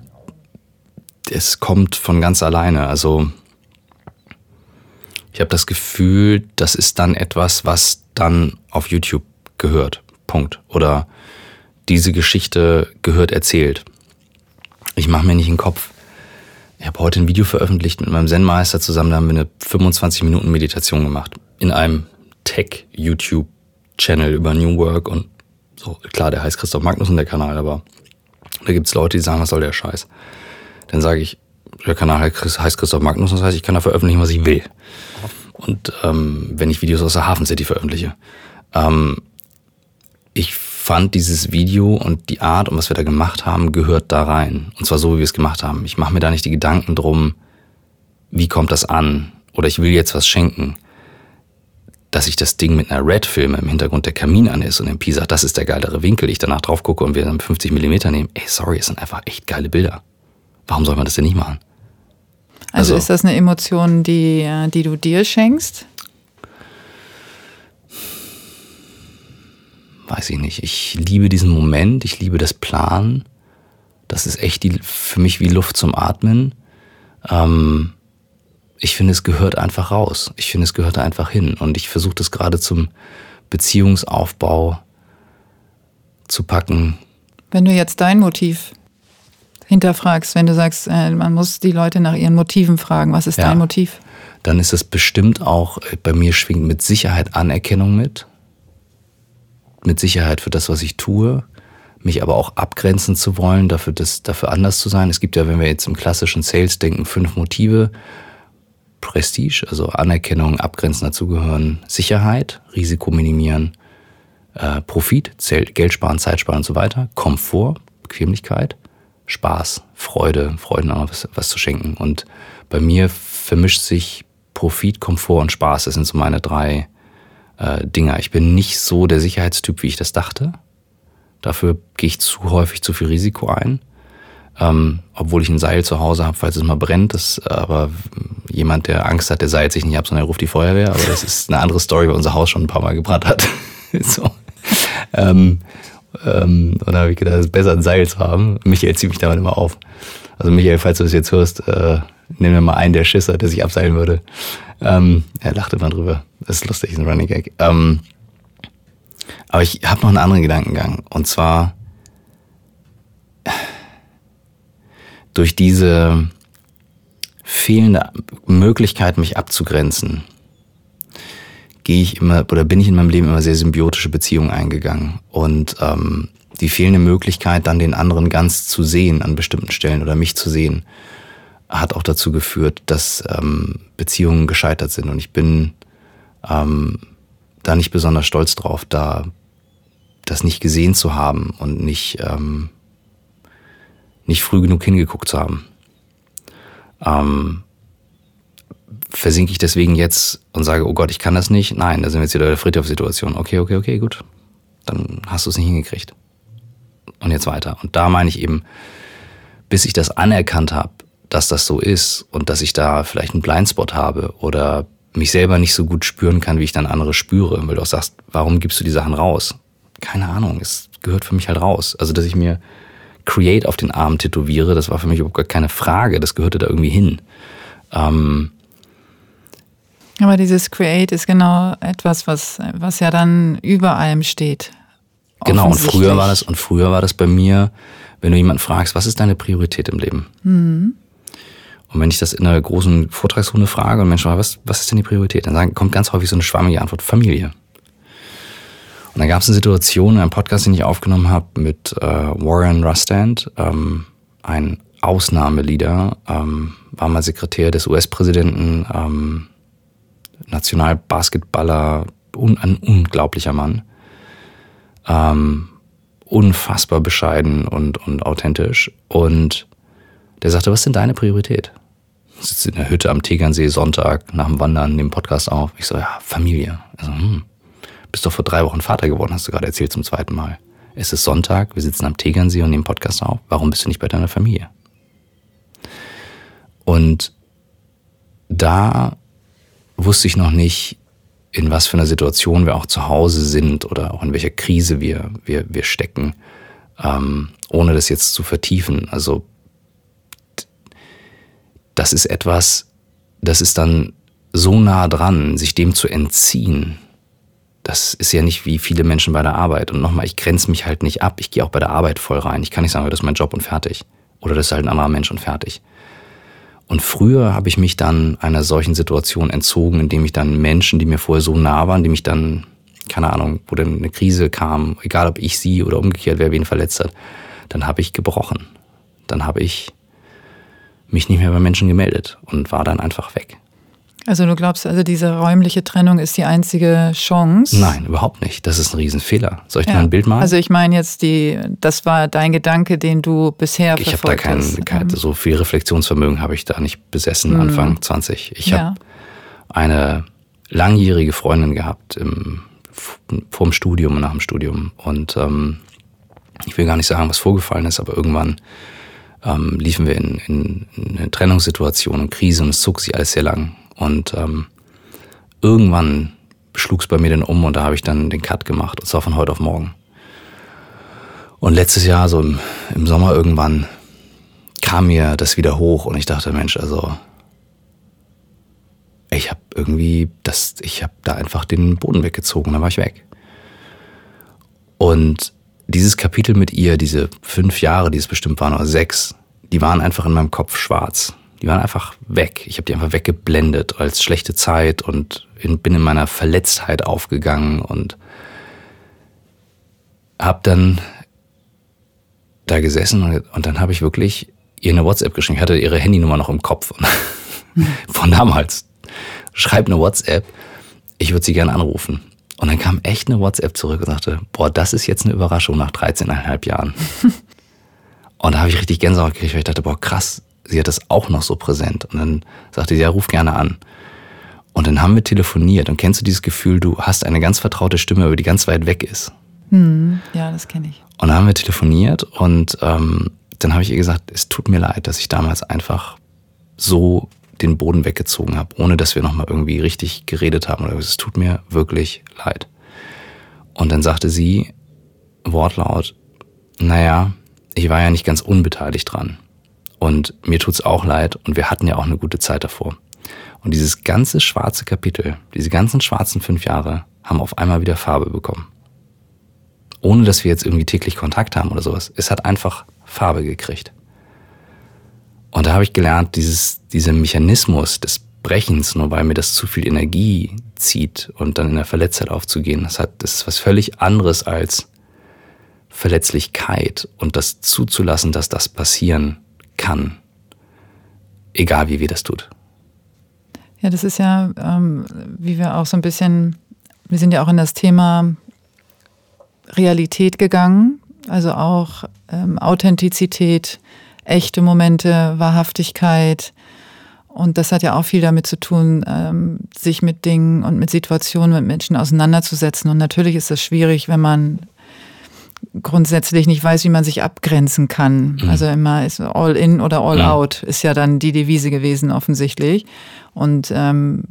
es kommt von ganz alleine. Also ich habe das Gefühl, das ist dann etwas, was dann auf YouTube gehört. Punkt. Oder diese Geschichte gehört erzählt. Ich mache mir nicht den Kopf. Ich habe heute ein Video veröffentlicht mit meinem Zen-Meister zusammen, da haben wir eine 25 Minuten Meditation gemacht. In einem Tech-YouTube-Channel über New Work und so. Klar, der heißt Christoph Magnussen, der Kanal, aber da gibt es Leute, die sagen, was soll der Scheiß? Dann sage ich, der Kanal heißt Christoph Magnussen, das heißt, ich kann da veröffentlichen, was ich will. Und ähm, wenn ich Videos aus der Hafen City veröffentliche. Ähm, ich fand dieses Video und die Art und was wir da gemacht haben, gehört da rein. Und zwar so, wie wir es gemacht haben. Ich mache mir da nicht die Gedanken drum, wie kommt das an? Oder ich will jetzt was schenken. Dass ich das Ding mit einer Red filme, im Hintergrund der Kamin an ist und MP sagt, das ist der geilere Winkel, ich danach drauf gucke und wir dann 50 Millimeter nehmen. Ey, sorry, es sind einfach echt geile Bilder. Warum soll man das denn nicht machen? Also, also ist das eine Emotion, die, äh, die du dir schenkst? weiß ich nicht. Ich liebe diesen Moment, ich liebe das Plan. Das ist echt die, für mich wie Luft zum Atmen. Ähm, ich finde, es gehört einfach raus. Ich finde, es gehört einfach hin. Und ich versuche das gerade zum Beziehungsaufbau zu packen. Wenn du jetzt dein Motiv hinterfragst, wenn du sagst, äh, man muss die Leute nach ihren Motiven fragen, was ist ja, dein Motiv? Dann ist es bestimmt auch, äh, bei mir schwingt mit Sicherheit Anerkennung mit mit Sicherheit für das, was ich tue, mich aber auch abgrenzen zu wollen, dafür, das, dafür anders zu sein. Es gibt ja, wenn wir jetzt im klassischen Sales denken, fünf Motive. Prestige, also Anerkennung, Abgrenzen dazugehören, Sicherheit, Risiko minimieren, äh, Profit, Geld sparen, Zeit sparen und so weiter, Komfort, Bequemlichkeit, Spaß, Freude, Freuden auch was, was zu schenken. Und bei mir vermischt sich Profit, Komfort und Spaß. Das sind so meine drei äh, Dinger. Ich bin nicht so der Sicherheitstyp, wie ich das dachte. Dafür gehe ich zu häufig zu viel Risiko ein. Ähm, obwohl ich ein Seil zu Hause habe, falls es mal brennt. Das, aber jemand, der Angst hat, der seilt sich nicht ab, sondern er ruft die Feuerwehr. Aber das ist eine andere Story, weil unser Haus schon ein paar Mal gebrannt hat. so. Ähm, ähm, und da habe ich gedacht, es ist besser, ein Seil zu haben. Michael zieht mich damit immer auf. Also Michael, falls du das jetzt hörst, äh, nimm mir mal einen, der Schisser, der sich abseilen würde. Ähm, er lachte mal drüber. Das ist lustig, ist ein Running Gag. Ähm, aber ich habe noch einen anderen Gedankengang. Und zwar durch diese fehlende Möglichkeit, mich abzugrenzen, gehe ich immer oder bin ich in meinem Leben immer sehr symbiotische Beziehungen eingegangen. Und ähm, die fehlende Möglichkeit, dann den anderen ganz zu sehen an bestimmten Stellen oder mich zu sehen, hat auch dazu geführt, dass ähm, Beziehungen gescheitert sind. Und ich bin ähm, da nicht besonders stolz drauf, da das nicht gesehen zu haben und nicht, ähm, nicht früh genug hingeguckt zu haben. Ähm, versinke ich deswegen jetzt und sage, oh Gott, ich kann das nicht? Nein, da sind wir jetzt wieder in der Friedhof-Situation. Okay, okay, okay, gut. Dann hast du es nicht hingekriegt. Und jetzt weiter. Und da meine ich eben, bis ich das anerkannt habe, dass das so ist und dass ich da vielleicht einen Blindspot habe oder mich selber nicht so gut spüren kann, wie ich dann andere spüre, weil du auch sagst, warum gibst du die Sachen raus? Keine Ahnung, es gehört für mich halt raus. Also, dass ich mir Create auf den Arm tätowiere, das war für mich überhaupt gar keine Frage, das gehörte da irgendwie hin. Ähm, Aber dieses Create ist genau etwas, was, was ja dann über allem steht. Genau, und früher war das, und früher war das bei mir, wenn du jemanden fragst, was ist deine Priorität im Leben? Mhm. Und wenn ich das in einer großen Vortragsrunde frage und Menschen fragen, was, was ist denn die Priorität? Dann sagen, kommt ganz häufig so eine schwammige Antwort, Familie. Und dann gab es eine Situation in einem Podcast, den ich aufgenommen habe mit äh, Warren Rustand, ähm, ein Ausnahmeleader, ähm, war mal Sekretär des US-Präsidenten, ähm, Nationalbasketballer, un, ein unglaublicher Mann. Ähm, unfassbar bescheiden und, und authentisch. Und der sagte, was ist denn deine Priorität? Ich sitze in der Hütte am Tegernsee Sonntag nach dem Wandern, nehme Podcast auf. Ich so, ja, Familie. Also, hm, bist doch vor drei Wochen Vater geworden, hast du gerade erzählt zum zweiten Mal. Es ist Sonntag, wir sitzen am Tegernsee und nehmen Podcast auf. Warum bist du nicht bei deiner Familie? Und da wusste ich noch nicht, in was für einer Situation wir auch zu Hause sind oder auch in welcher Krise wir, wir, wir stecken, ähm, ohne das jetzt zu vertiefen. Also das ist etwas, das ist dann so nah dran, sich dem zu entziehen. Das ist ja nicht wie viele Menschen bei der Arbeit. Und nochmal, ich grenze mich halt nicht ab. Ich gehe auch bei der Arbeit voll rein. Ich kann nicht sagen, das ist mein Job und fertig. Oder das ist halt ein anderer Mensch und fertig. Und früher habe ich mich dann einer solchen Situation entzogen, indem ich dann Menschen, die mir vorher so nah waren, die mich dann, keine Ahnung, wo dann eine Krise kam, egal ob ich sie oder umgekehrt, wer wen verletzt hat, dann habe ich gebrochen. Dann habe ich mich nicht mehr bei Menschen gemeldet und war dann einfach weg. Also du glaubst, also diese räumliche Trennung ist die einzige Chance? Nein, überhaupt nicht. Das ist ein Riesenfehler. Soll ich ja. dir ein Bild malen? Also ich meine jetzt die, das war dein Gedanke, den du bisher ich verfolgt hast. Ich habe da kein, kein, so viel Reflexionsvermögen habe ich da nicht besessen, mhm. Anfang 20. Ich ja. habe eine langjährige Freundin gehabt im, vor dem Studium und nach dem Studium. Und ähm, ich will gar nicht sagen, was vorgefallen ist, aber irgendwann ähm, liefen wir in, in, in eine Trennungssituation und Krise und es zog sich alles sehr lang. Und ähm, irgendwann schlug es bei mir dann um und da habe ich dann den Cut gemacht und zwar von heute auf morgen. Und letztes Jahr, so im, im Sommer irgendwann, kam mir das wieder hoch und ich dachte, Mensch, also ich habe irgendwie das, ich habe da einfach den Boden weggezogen, dann war ich weg. Und dieses Kapitel mit ihr, diese fünf Jahre, die es bestimmt waren, oder sechs, die waren einfach in meinem Kopf schwarz. Die waren einfach weg. Ich habe die einfach weggeblendet als schlechte Zeit und bin in meiner Verletztheit aufgegangen und habe dann da gesessen und, und dann habe ich wirklich ihr eine WhatsApp geschrieben. Ich hatte ihre Handynummer noch im Kopf von damals. Schreib eine WhatsApp, ich würde sie gerne anrufen. Und dann kam echt eine WhatsApp zurück und sagte, boah, das ist jetzt eine Überraschung nach 13,5 Jahren. und da habe ich richtig Gänsehaut gekriegt, weil ich dachte, boah, krass, sie hat das auch noch so präsent. Und dann sagte sie, ja, ruf gerne an. Und dann haben wir telefoniert. Und kennst du dieses Gefühl, du hast eine ganz vertraute Stimme, aber die ganz weit weg ist? Hm, ja, das kenne ich. Und dann haben wir telefoniert und ähm, dann habe ich ihr gesagt, es tut mir leid, dass ich damals einfach so den Boden weggezogen habe, ohne dass wir nochmal irgendwie richtig geredet haben. Es tut mir wirklich leid. Und dann sagte sie wortlaut, naja, ich war ja nicht ganz unbeteiligt dran. Und mir tut's auch leid und wir hatten ja auch eine gute Zeit davor. Und dieses ganze schwarze Kapitel, diese ganzen schwarzen fünf Jahre, haben auf einmal wieder Farbe bekommen. Ohne dass wir jetzt irgendwie täglich Kontakt haben oder sowas. Es hat einfach Farbe gekriegt. Und da habe ich gelernt, dieses, dieser Mechanismus des Brechens, nur weil mir das zu viel Energie zieht und dann in der Verletztheit aufzugehen, das, hat, das ist was völlig anderes als Verletzlichkeit und das zuzulassen, dass das passieren kann. Egal wie wir das tut. Ja, das ist ja, ähm, wie wir auch so ein bisschen, wir sind ja auch in das Thema Realität gegangen, also auch ähm, Authentizität, echte Momente, Wahrhaftigkeit. Und das hat ja auch viel damit zu tun, ähm, sich mit Dingen und mit Situationen, mit Menschen auseinanderzusetzen. Und natürlich ist das schwierig, wenn man grundsätzlich nicht weiß, wie man sich abgrenzen kann. Mhm. Also immer ist all in oder all ja. out ist ja dann die Devise gewesen offensichtlich. Und ähm,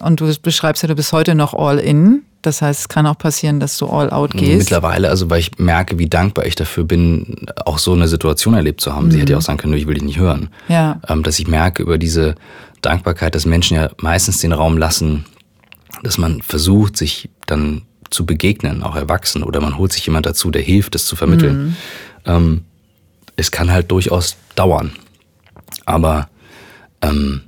und du beschreibst ja, du bist heute noch all in. Das heißt, es kann auch passieren, dass du all out gehst. Mittlerweile, also weil ich merke, wie dankbar ich dafür bin, auch so eine Situation erlebt zu haben. Mhm. Sie hätte ja auch sagen können, ich will dich nicht hören. Ja. Ähm, dass ich merke über diese Dankbarkeit, dass Menschen ja meistens den Raum lassen, dass man versucht, sich dann zu begegnen, auch erwachsen, oder man holt sich jemand dazu, der hilft, es zu vermitteln. Mhm. Ähm, es kann halt durchaus dauern. Aber ähm,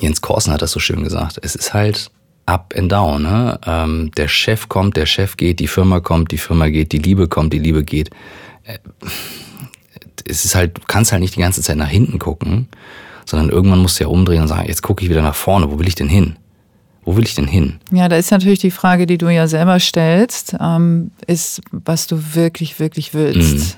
Jens Korsen hat das so schön gesagt. Es ist halt up and down. Ne? Ähm, der Chef kommt, der Chef geht, die Firma kommt, die Firma geht, die Liebe kommt, die Liebe geht. Äh, es ist halt, du kannst halt nicht die ganze Zeit nach hinten gucken, sondern irgendwann musst du ja umdrehen und sagen, jetzt gucke ich wieder nach vorne, wo will ich denn hin? Wo will ich denn hin? Ja, da ist natürlich die Frage, die du ja selber stellst, ähm, ist, was du wirklich, wirklich willst. Mhm.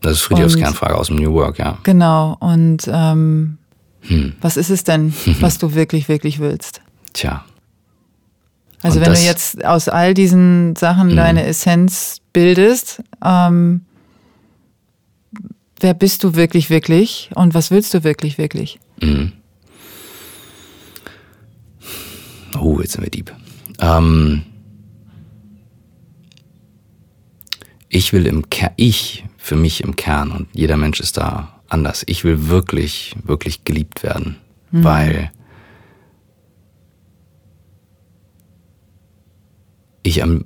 Das ist Friedrichs Kernfrage aus dem New Work, ja. Genau. Und ähm, hm. was ist es denn, was du wirklich, wirklich willst? Tja. Also Und wenn du jetzt aus all diesen Sachen mhm. deine Essenz bildest, ähm, wer bist du wirklich, wirklich und was willst du wirklich, wirklich? Mhm. Oh, jetzt sind wir deep. Ähm, ich will im Kern, ich für mich im Kern und jeder Mensch ist da anders. Ich will wirklich, wirklich geliebt werden, mhm. weil ich am,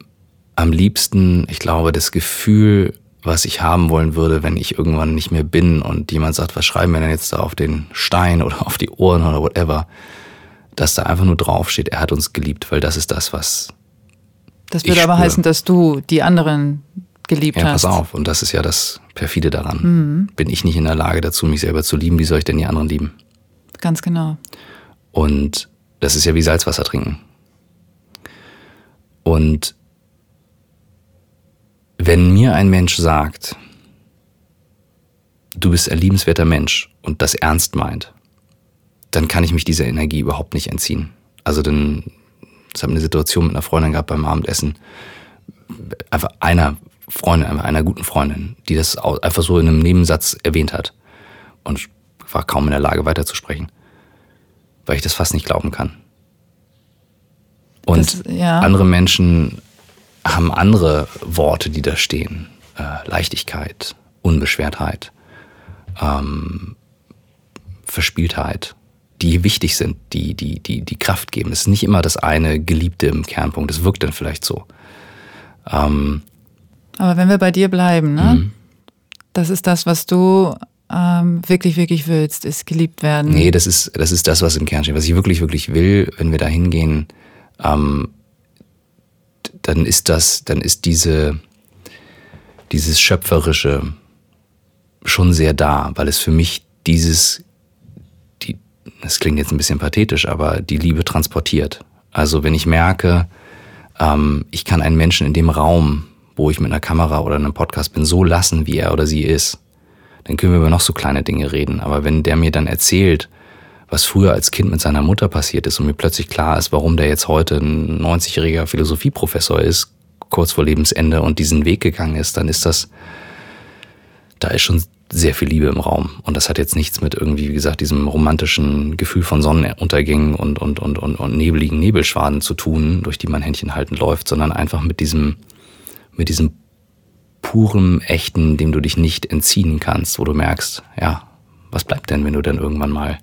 am liebsten, ich glaube, das Gefühl, was ich haben wollen würde, wenn ich irgendwann nicht mehr bin und jemand sagt, was schreiben wir denn jetzt da auf den Stein oder auf die Ohren oder whatever, dass da einfach nur draufsteht, er hat uns geliebt, weil das ist das, was. Das würde aber spüre. heißen, dass du die anderen geliebt ja, hast. Ja, pass auf, und das ist ja das Perfide daran. Mhm. Bin ich nicht in der Lage dazu, mich selber zu lieben, wie soll ich denn die anderen lieben? Ganz genau. Und das ist ja wie Salzwasser trinken. Und wenn mir ein Mensch sagt, du bist ein liebenswerter Mensch und das ernst meint, dann kann ich mich dieser Energie überhaupt nicht entziehen. Also dann, ich habe eine Situation mit einer Freundin gehabt beim Abendessen, einfach einer Freundin, einfach einer guten Freundin, die das einfach so in einem Nebensatz erwähnt hat. Und ich war kaum in der Lage weiterzusprechen, weil ich das fast nicht glauben kann. Und das, ja. andere Menschen haben andere Worte, die da stehen. Äh, Leichtigkeit, Unbeschwertheit, ähm, Verspieltheit, die wichtig sind, die, die, die, die Kraft geben. Es ist nicht immer das eine Geliebte im Kernpunkt. Es wirkt dann vielleicht so. Ähm, Aber wenn wir bei dir bleiben, ne? Mhm. Das ist das, was du ähm, wirklich, wirklich willst, ist geliebt werden. Nee, das ist, das ist das, was im Kern steht. Was ich wirklich, wirklich will, wenn wir da hingehen, ähm, dann ist das, dann ist diese, dieses Schöpferische schon sehr da, weil es für mich dieses, die, das klingt jetzt ein bisschen pathetisch, aber die Liebe transportiert. Also wenn ich merke, ähm, ich kann einen Menschen in dem Raum, wo ich mit einer Kamera oder einem Podcast bin, so lassen, wie er oder sie ist, dann können wir über noch so kleine Dinge reden. Aber wenn der mir dann erzählt, was früher als Kind mit seiner Mutter passiert ist und mir plötzlich klar ist, warum der jetzt heute ein 90-jähriger Philosophieprofessor ist, kurz vor Lebensende und diesen Weg gegangen ist, dann ist das, da ist schon sehr viel Liebe im Raum. Und das hat jetzt nichts mit irgendwie, wie gesagt, diesem romantischen Gefühl von Sonnenuntergängen und, und, und, und, und nebeligen Nebelschwaden zu tun, durch die man Händchen halten läuft, sondern einfach mit diesem, mit diesem purem Echten, dem du dich nicht entziehen kannst, wo du merkst, ja, was bleibt denn, wenn du dann irgendwann mal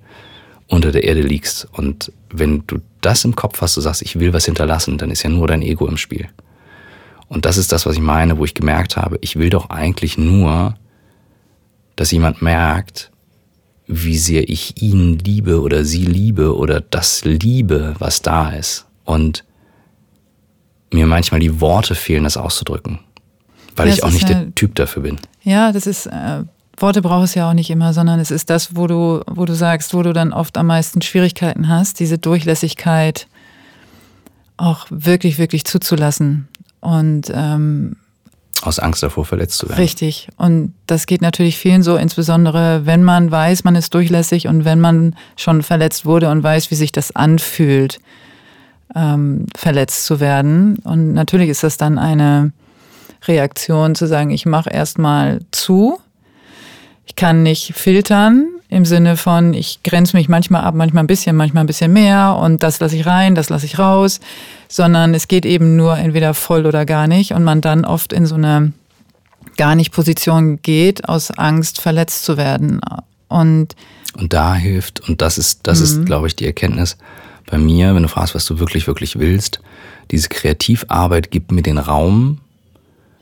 unter der Erde liegst. Und wenn du das im Kopf hast, du sagst, ich will was hinterlassen, dann ist ja nur dein Ego im Spiel. Und das ist das, was ich meine, wo ich gemerkt habe, ich will doch eigentlich nur, dass jemand merkt, wie sehr ich ihn liebe oder sie liebe oder das liebe, was da ist. Und mir manchmal die Worte fehlen, das auszudrücken, weil ja, ich auch nicht ja, der Typ dafür bin. Ja, das ist äh, Worte braucht es ja auch nicht immer, sondern es ist das, wo du, wo du sagst, wo du dann oft am meisten Schwierigkeiten hast, diese Durchlässigkeit auch wirklich, wirklich zuzulassen. Und ähm, aus Angst davor verletzt zu werden. Richtig. Und das geht natürlich vielen so, insbesondere wenn man weiß, man ist durchlässig und wenn man schon verletzt wurde und weiß, wie sich das anfühlt, ähm, verletzt zu werden. Und natürlich ist das dann eine Reaktion zu sagen, ich mache erstmal zu ich kann nicht filtern im Sinne von, ich grenze mich manchmal ab, manchmal ein bisschen, manchmal ein bisschen mehr und das lasse ich rein, das lasse ich raus, sondern es geht eben nur entweder voll oder gar nicht und man dann oft in so eine gar nicht Position geht aus Angst verletzt zu werden. Und, und da hilft, und das ist, das ist, mhm. glaube ich, die Erkenntnis bei mir, wenn du fragst, was du wirklich, wirklich willst, diese Kreativarbeit gibt mir den Raum,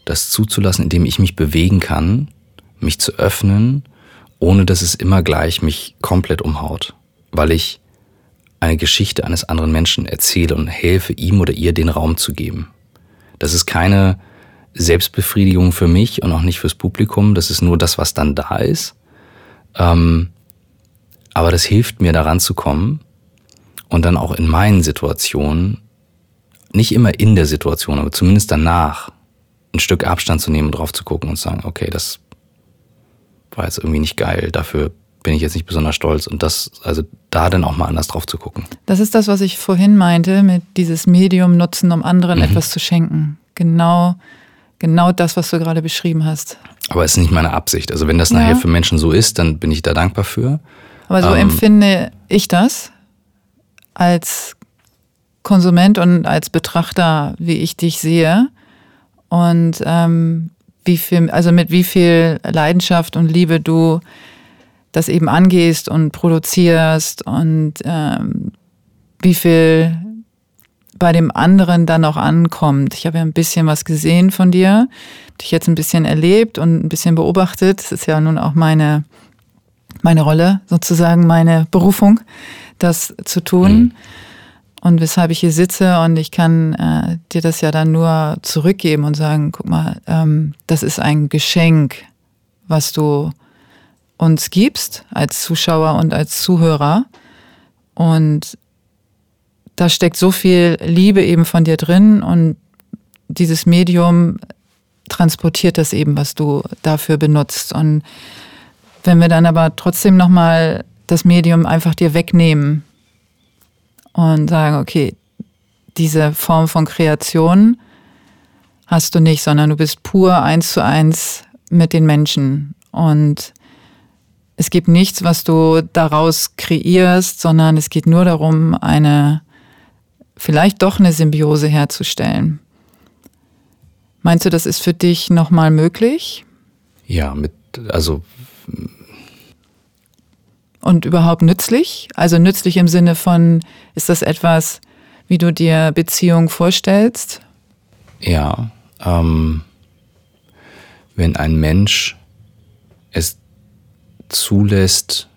das zuzulassen, indem ich mich bewegen kann, mich zu öffnen, ohne dass es immer gleich mich komplett umhaut, weil ich eine Geschichte eines anderen Menschen erzähle und helfe ihm oder ihr den Raum zu geben. Das ist keine Selbstbefriedigung für mich und auch nicht fürs Publikum, das ist nur das, was dann da ist. Ähm, aber das hilft mir daran zu kommen und dann auch in meinen Situationen, nicht immer in der Situation, aber zumindest danach, ein Stück Abstand zu nehmen und drauf zu gucken und zu sagen, okay, das war jetzt irgendwie nicht geil, dafür bin ich jetzt nicht besonders stolz und das, also da dann auch mal anders drauf zu gucken. Das ist das, was ich vorhin meinte, mit dieses Medium nutzen, um anderen mhm. etwas zu schenken. Genau, genau das, was du gerade beschrieben hast. Aber es ist nicht meine Absicht. Also wenn das ja. nachher für Menschen so ist, dann bin ich da dankbar für. Aber so ähm, empfinde ich das als Konsument und als Betrachter, wie ich dich sehe. Und ähm, wie viel, also mit wie viel Leidenschaft und Liebe du das eben angehst und produzierst und ähm, wie viel bei dem anderen dann auch ankommt. Ich habe ja ein bisschen was gesehen von dir, dich jetzt ein bisschen erlebt und ein bisschen beobachtet. Das ist ja nun auch meine, meine Rolle, sozusagen meine Berufung, das zu tun. Mhm. Und weshalb ich hier sitze und ich kann äh, dir das ja dann nur zurückgeben und sagen, guck mal, ähm, das ist ein Geschenk, was du uns gibst als Zuschauer und als Zuhörer. Und da steckt so viel Liebe eben von dir drin und dieses Medium transportiert das eben, was du dafür benutzt. Und wenn wir dann aber trotzdem nochmal das Medium einfach dir wegnehmen, und sagen, okay, diese Form von Kreation hast du nicht, sondern du bist pur eins zu eins mit den Menschen. Und es gibt nichts, was du daraus kreierst, sondern es geht nur darum, eine, vielleicht doch eine Symbiose herzustellen. Meinst du, das ist für dich nochmal möglich? Ja, mit, also und überhaupt nützlich? Also nützlich im Sinne von, ist das etwas, wie du dir Beziehung vorstellst? Ja, ähm, wenn ein Mensch es zulässt,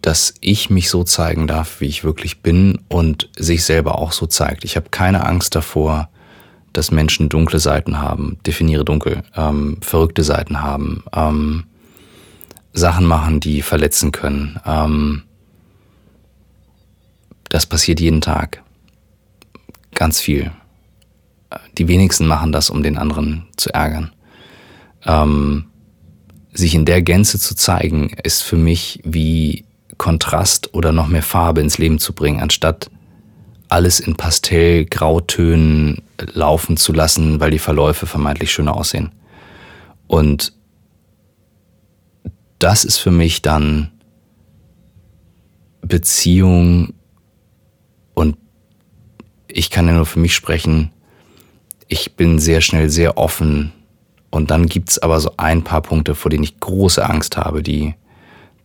dass ich mich so zeigen darf, wie ich wirklich bin und sich selber auch so zeigt. Ich habe keine Angst davor, dass Menschen dunkle Seiten haben, definiere dunkel, ähm, verrückte Seiten haben, ähm, Sachen machen, die verletzen können. Ähm, das passiert jeden Tag. Ganz viel. Die wenigsten machen das, um den anderen zu ärgern. Ähm, sich in der Gänze zu zeigen, ist für mich wie Kontrast oder noch mehr Farbe ins Leben zu bringen, anstatt alles in Pastell-Grautönen laufen zu lassen, weil die Verläufe vermeintlich schöner aussehen. Und das ist für mich dann Beziehung und ich kann ja nur für mich sprechen. Ich bin sehr schnell sehr offen und dann gibt's aber so ein paar Punkte, vor denen ich große Angst habe, die,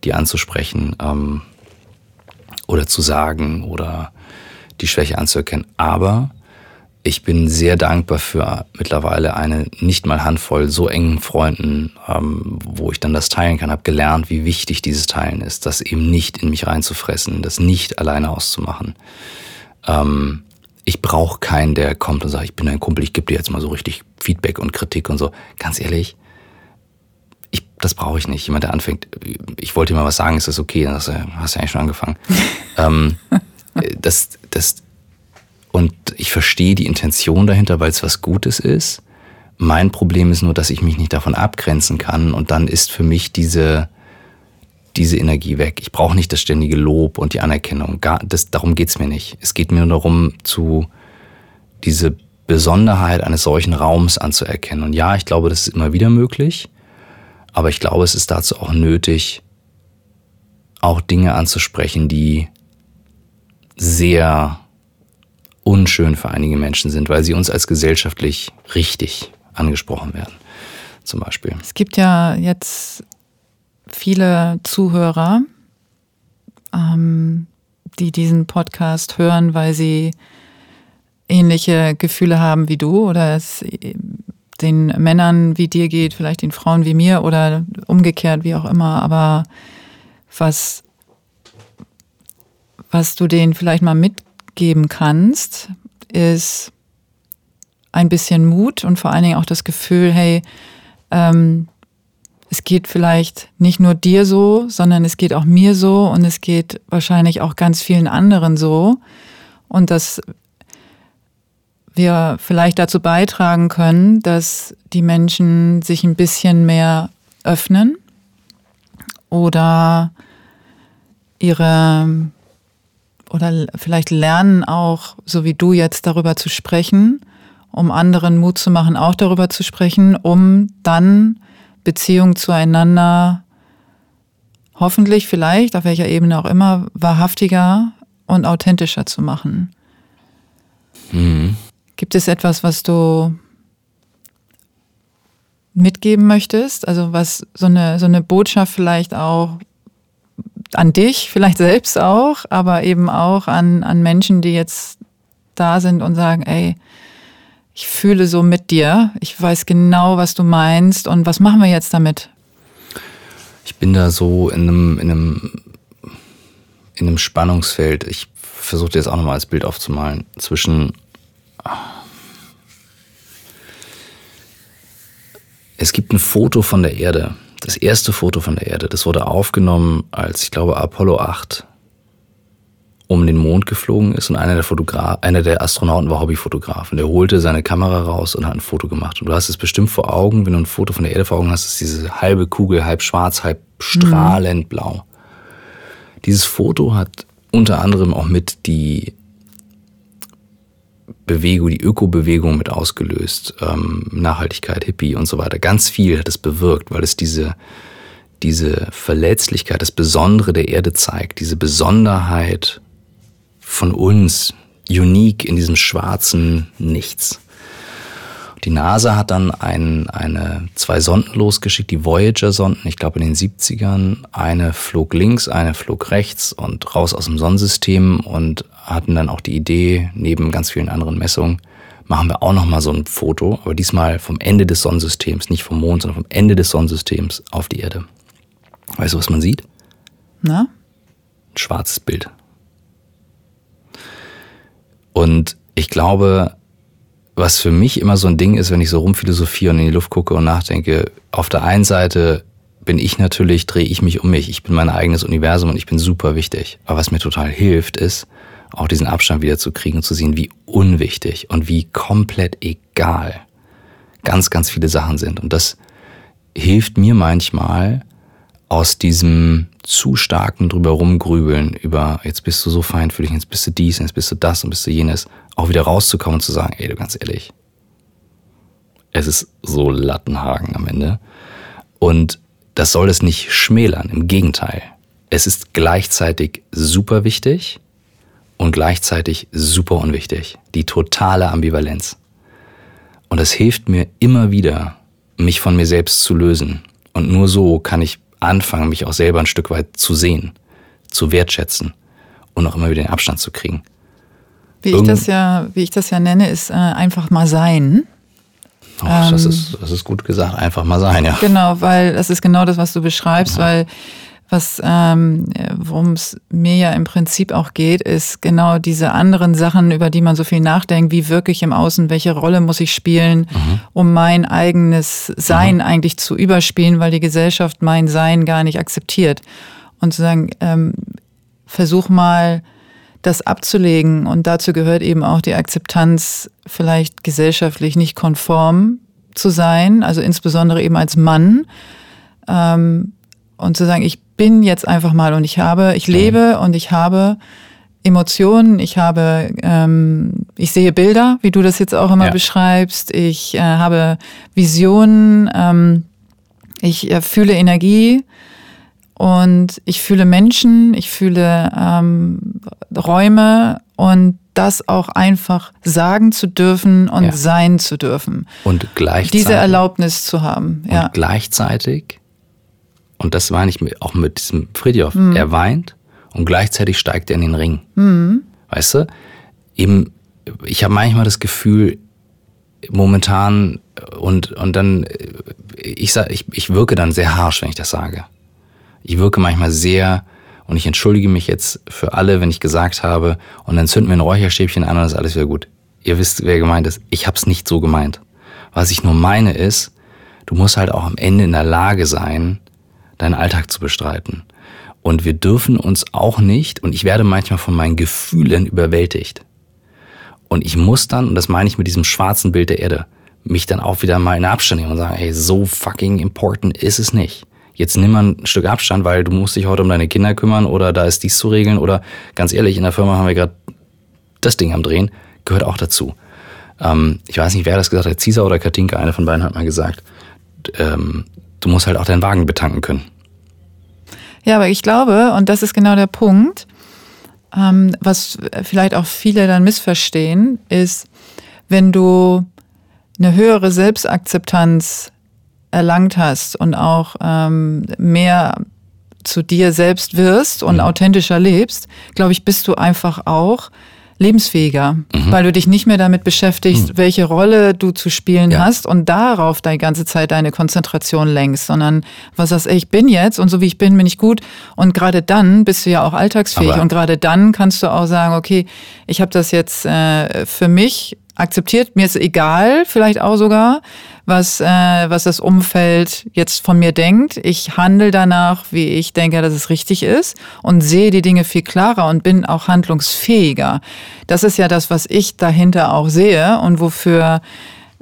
die anzusprechen ähm, oder zu sagen oder die Schwäche anzuerkennen. Aber ich bin sehr dankbar für mittlerweile eine nicht mal Handvoll so engen Freunden, ähm, wo ich dann das teilen kann. Habe gelernt, wie wichtig dieses Teilen ist, das eben nicht in mich reinzufressen, das nicht alleine auszumachen. Ähm, ich brauche keinen, der kommt und sagt, ich bin ein Kumpel, ich gebe dir jetzt mal so richtig Feedback und Kritik und so. Ganz ehrlich, ich, das brauche ich nicht. Jemand, der anfängt, ich wollte dir mal was sagen, ist das okay? Dann hast du, hast du eigentlich schon angefangen. ähm, das, das, und ich verstehe die Intention dahinter, weil es was Gutes ist. Mein Problem ist nur, dass ich mich nicht davon abgrenzen kann und dann ist für mich diese, diese Energie weg. Ich brauche nicht das ständige Lob und die Anerkennung. Gar, das, darum geht's mir nicht. Es geht mir nur darum, zu diese Besonderheit eines solchen Raums anzuerkennen. Und ja, ich glaube, das ist immer wieder möglich, aber ich glaube, es ist dazu auch nötig, auch Dinge anzusprechen, die sehr unschön für einige Menschen sind, weil sie uns als gesellschaftlich richtig angesprochen werden. zum Beispiel. Es gibt ja jetzt viele Zuhörer, ähm, die diesen Podcast hören, weil sie ähnliche Gefühle haben wie du oder es den Männern wie dir geht, vielleicht den Frauen wie mir oder umgekehrt, wie auch immer. Aber was, was du denen vielleicht mal mitgeben kannst, ist ein bisschen Mut und vor allen Dingen auch das Gefühl, hey, ähm, es geht vielleicht nicht nur dir so, sondern es geht auch mir so und es geht wahrscheinlich auch ganz vielen anderen so. Und dass wir vielleicht dazu beitragen können, dass die Menschen sich ein bisschen mehr öffnen oder ihre oder vielleicht lernen auch, so wie du jetzt darüber zu sprechen, um anderen Mut zu machen, auch darüber zu sprechen, um dann Beziehungen zueinander hoffentlich vielleicht, auf welcher Ebene auch immer, wahrhaftiger und authentischer zu machen. Mhm. Gibt es etwas, was du mitgeben möchtest? Also was so eine, so eine Botschaft vielleicht auch an dich, vielleicht selbst auch, aber eben auch an, an Menschen, die jetzt da sind und sagen, ey, ich fühle so mit dir, ich weiß genau, was du meinst und was machen wir jetzt damit? Ich bin da so in einem, in einem, in einem Spannungsfeld. Ich versuche dir jetzt auch nochmal als Bild aufzumalen zwischen Es gibt ein Foto von der Erde, das erste Foto von der Erde. Das wurde aufgenommen, als ich glaube Apollo 8 um den Mond geflogen ist und einer der, Fotogra einer der Astronauten war Hobbyfotograf und der holte seine Kamera raus und hat ein Foto gemacht. Und du hast es bestimmt vor Augen, wenn du ein Foto von der Erde vor Augen hast, ist diese halbe Kugel halb schwarz, halb strahlend blau. Dieses Foto hat unter anderem auch mit die Bewegung, die Ökobewegung mit ausgelöst, ähm, Nachhaltigkeit, Hippie und so weiter. Ganz viel hat es bewirkt, weil es diese, diese Verletzlichkeit, das Besondere der Erde zeigt, diese Besonderheit von uns, unique in diesem schwarzen Nichts. Die NASA hat dann ein, eine, zwei Sonden losgeschickt, die Voyager-Sonden, ich glaube in den 70ern. Eine flog links, eine flog rechts und raus aus dem Sonnensystem und hatten dann auch die Idee, neben ganz vielen anderen Messungen, machen wir auch nochmal so ein Foto, aber diesmal vom Ende des Sonnensystems, nicht vom Mond, sondern vom Ende des Sonnensystems auf die Erde. Weißt du, was man sieht? Na? Ein schwarzes Bild. Und ich glaube, was für mich immer so ein Ding ist, wenn ich so rumphilosophiere und in die Luft gucke und nachdenke, auf der einen Seite bin ich natürlich, drehe ich mich um mich. Ich bin mein eigenes Universum und ich bin super wichtig. Aber was mir total hilft, ist, auch diesen Abstand wieder zu kriegen und zu sehen, wie unwichtig und wie komplett egal ganz, ganz viele Sachen sind. Und das hilft mir manchmal aus diesem zu starken drüber rumgrübeln über, jetzt bist du so fein für dich, jetzt bist du dies, jetzt bist du das und bist du jenes, auch wieder rauszukommen und zu sagen, ey, du ganz ehrlich, es ist so Lattenhagen am Ende. Und das soll es nicht schmälern, im Gegenteil. Es ist gleichzeitig super wichtig und gleichzeitig super unwichtig. Die totale Ambivalenz. Und es hilft mir immer wieder, mich von mir selbst zu lösen. Und nur so kann ich anfangen, mich auch selber ein Stück weit zu sehen, zu wertschätzen und auch immer wieder den Abstand zu kriegen. Wie ich das ja, wie ich das ja nenne, ist äh, einfach mal sein. Oh, das, ähm, ist, das ist gut gesagt, einfach mal sein, ja. Genau, weil das ist genau das, was du beschreibst, ja. weil was ähm, worum es mir ja im Prinzip auch geht, ist genau diese anderen Sachen, über die man so viel nachdenkt, wie wirklich im Außen, welche Rolle muss ich spielen, mhm. um mein eigenes Sein mhm. eigentlich zu überspielen, weil die Gesellschaft mein Sein gar nicht akzeptiert. Und zu sagen, ähm, versuch mal das abzulegen. Und dazu gehört eben auch die Akzeptanz, vielleicht gesellschaftlich nicht konform zu sein, also insbesondere eben als Mann. Ähm, und zu sagen, ich bin jetzt einfach mal und ich habe, ich lebe und ich habe Emotionen, ich habe, ähm, ich sehe Bilder, wie du das jetzt auch immer ja. beschreibst, ich äh, habe Visionen, ähm, ich äh, fühle Energie, und ich fühle Menschen, ich fühle ähm, Räume und das auch einfach sagen zu dürfen und Ja. sein zu dürfen. Und gleichzeitig. Diese Erlaubnis zu haben. Ja. Und gleichzeitig, und das meine ich mit- auch mit diesem Fridjof, Mhm. er weint und gleichzeitig steigt er in den Ring. Weißt du? Eben, ich habe manchmal das Gefühl, momentan, und, und dann, ich, sag, ich, ich wirke dann sehr harsh, wenn ich das sage. Ich wirke manchmal sehr, und ich entschuldige mich jetzt für alle, wenn ich gesagt habe, und dann zünden wir ein Räucherstäbchen an und ist alles wieder gut. Ihr wisst, wer gemeint ist. Ich habe es nicht so gemeint. Was ich nur meine ist, du musst halt auch am Ende in der Lage sein, deinen Alltag zu bestreiten. Und wir dürfen uns auch nicht, und ich werde manchmal von meinen Gefühlen überwältigt. Und ich muss dann, und das meine ich mit diesem schwarzen Bild der Erde, mich dann auch wieder mal in Abstand nehmen und sagen, hey, so fucking important ist es nicht. Jetzt nimm mal ein Stück Abstand, weil du musst dich heute um deine Kinder kümmern oder da ist dies zu regeln oder ganz ehrlich, in der Firma haben wir gerade das Ding am Drehen, gehört auch dazu. Ähm, ich weiß nicht, wer das gesagt hat, Cesar oder Katinka, einer von beiden hat mal gesagt, ähm, du musst halt auch deinen Wagen betanken können. Ja, aber ich glaube, und das ist genau der Punkt, ähm, was vielleicht auch viele dann missverstehen, ist, wenn du eine höhere Selbstakzeptanz erlangt hast und auch ähm, mehr zu dir selbst wirst und authentischer lebst, glaube ich, bist du einfach auch lebensfähiger, weil du dich nicht mehr damit beschäftigst, welche Rolle du zu spielen Ja. hast und darauf die ganze Zeit deine Konzentration lenkst, sondern was ey, ich bin jetzt und so wie ich bin, bin ich gut. Und gerade dann bist du ja auch alltagsfähig Aber- und gerade dann kannst du auch sagen, okay, ich habe das jetzt äh, für mich akzeptiert, mir ist egal, vielleicht auch sogar, was, äh, was das Umfeld jetzt von mir denkt. Ich handle danach, wie ich denke, dass es richtig ist und sehe die Dinge viel klarer und bin auch handlungsfähiger. Das ist ja das, was ich dahinter auch sehe und wofür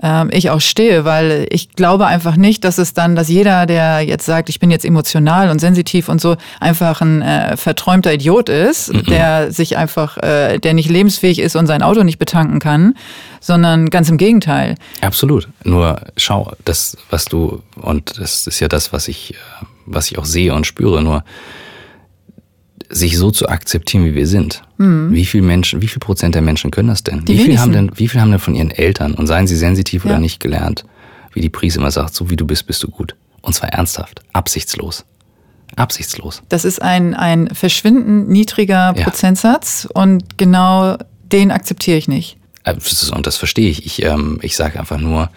ähm, ich auch stehe, weil ich glaube einfach nicht, dass es dann, dass jeder, der jetzt sagt, ich bin jetzt emotional und sensitiv und so, einfach ein äh, verträumter Idiot ist, der sich einfach, äh, der nicht lebensfähig ist und sein Auto nicht betanken kann, sondern ganz im Gegenteil. Absolut. Nur schau, das, was du, und das ist ja das, was ich, äh, was ich auch sehe und spüre, nur sich so zu akzeptieren, wie wir sind. Wie viel Menschen, wie viel Prozent der Menschen können das denn? Mhm. Die wie viel haben denn, wie viel haben denn von ihren Eltern und seien sie sensitiv Ja. oder nicht gelernt, wie die Prise immer sagt, so wie du bist, bist du gut. Und zwar ernsthaft, absichtslos. Absichtslos. Das ist ein, ein verschwindend niedriger Ja. Prozentsatz und genau den akzeptiere ich nicht. Äh, Und das verstehe ich. Ich, ähm, ich sage einfach nur,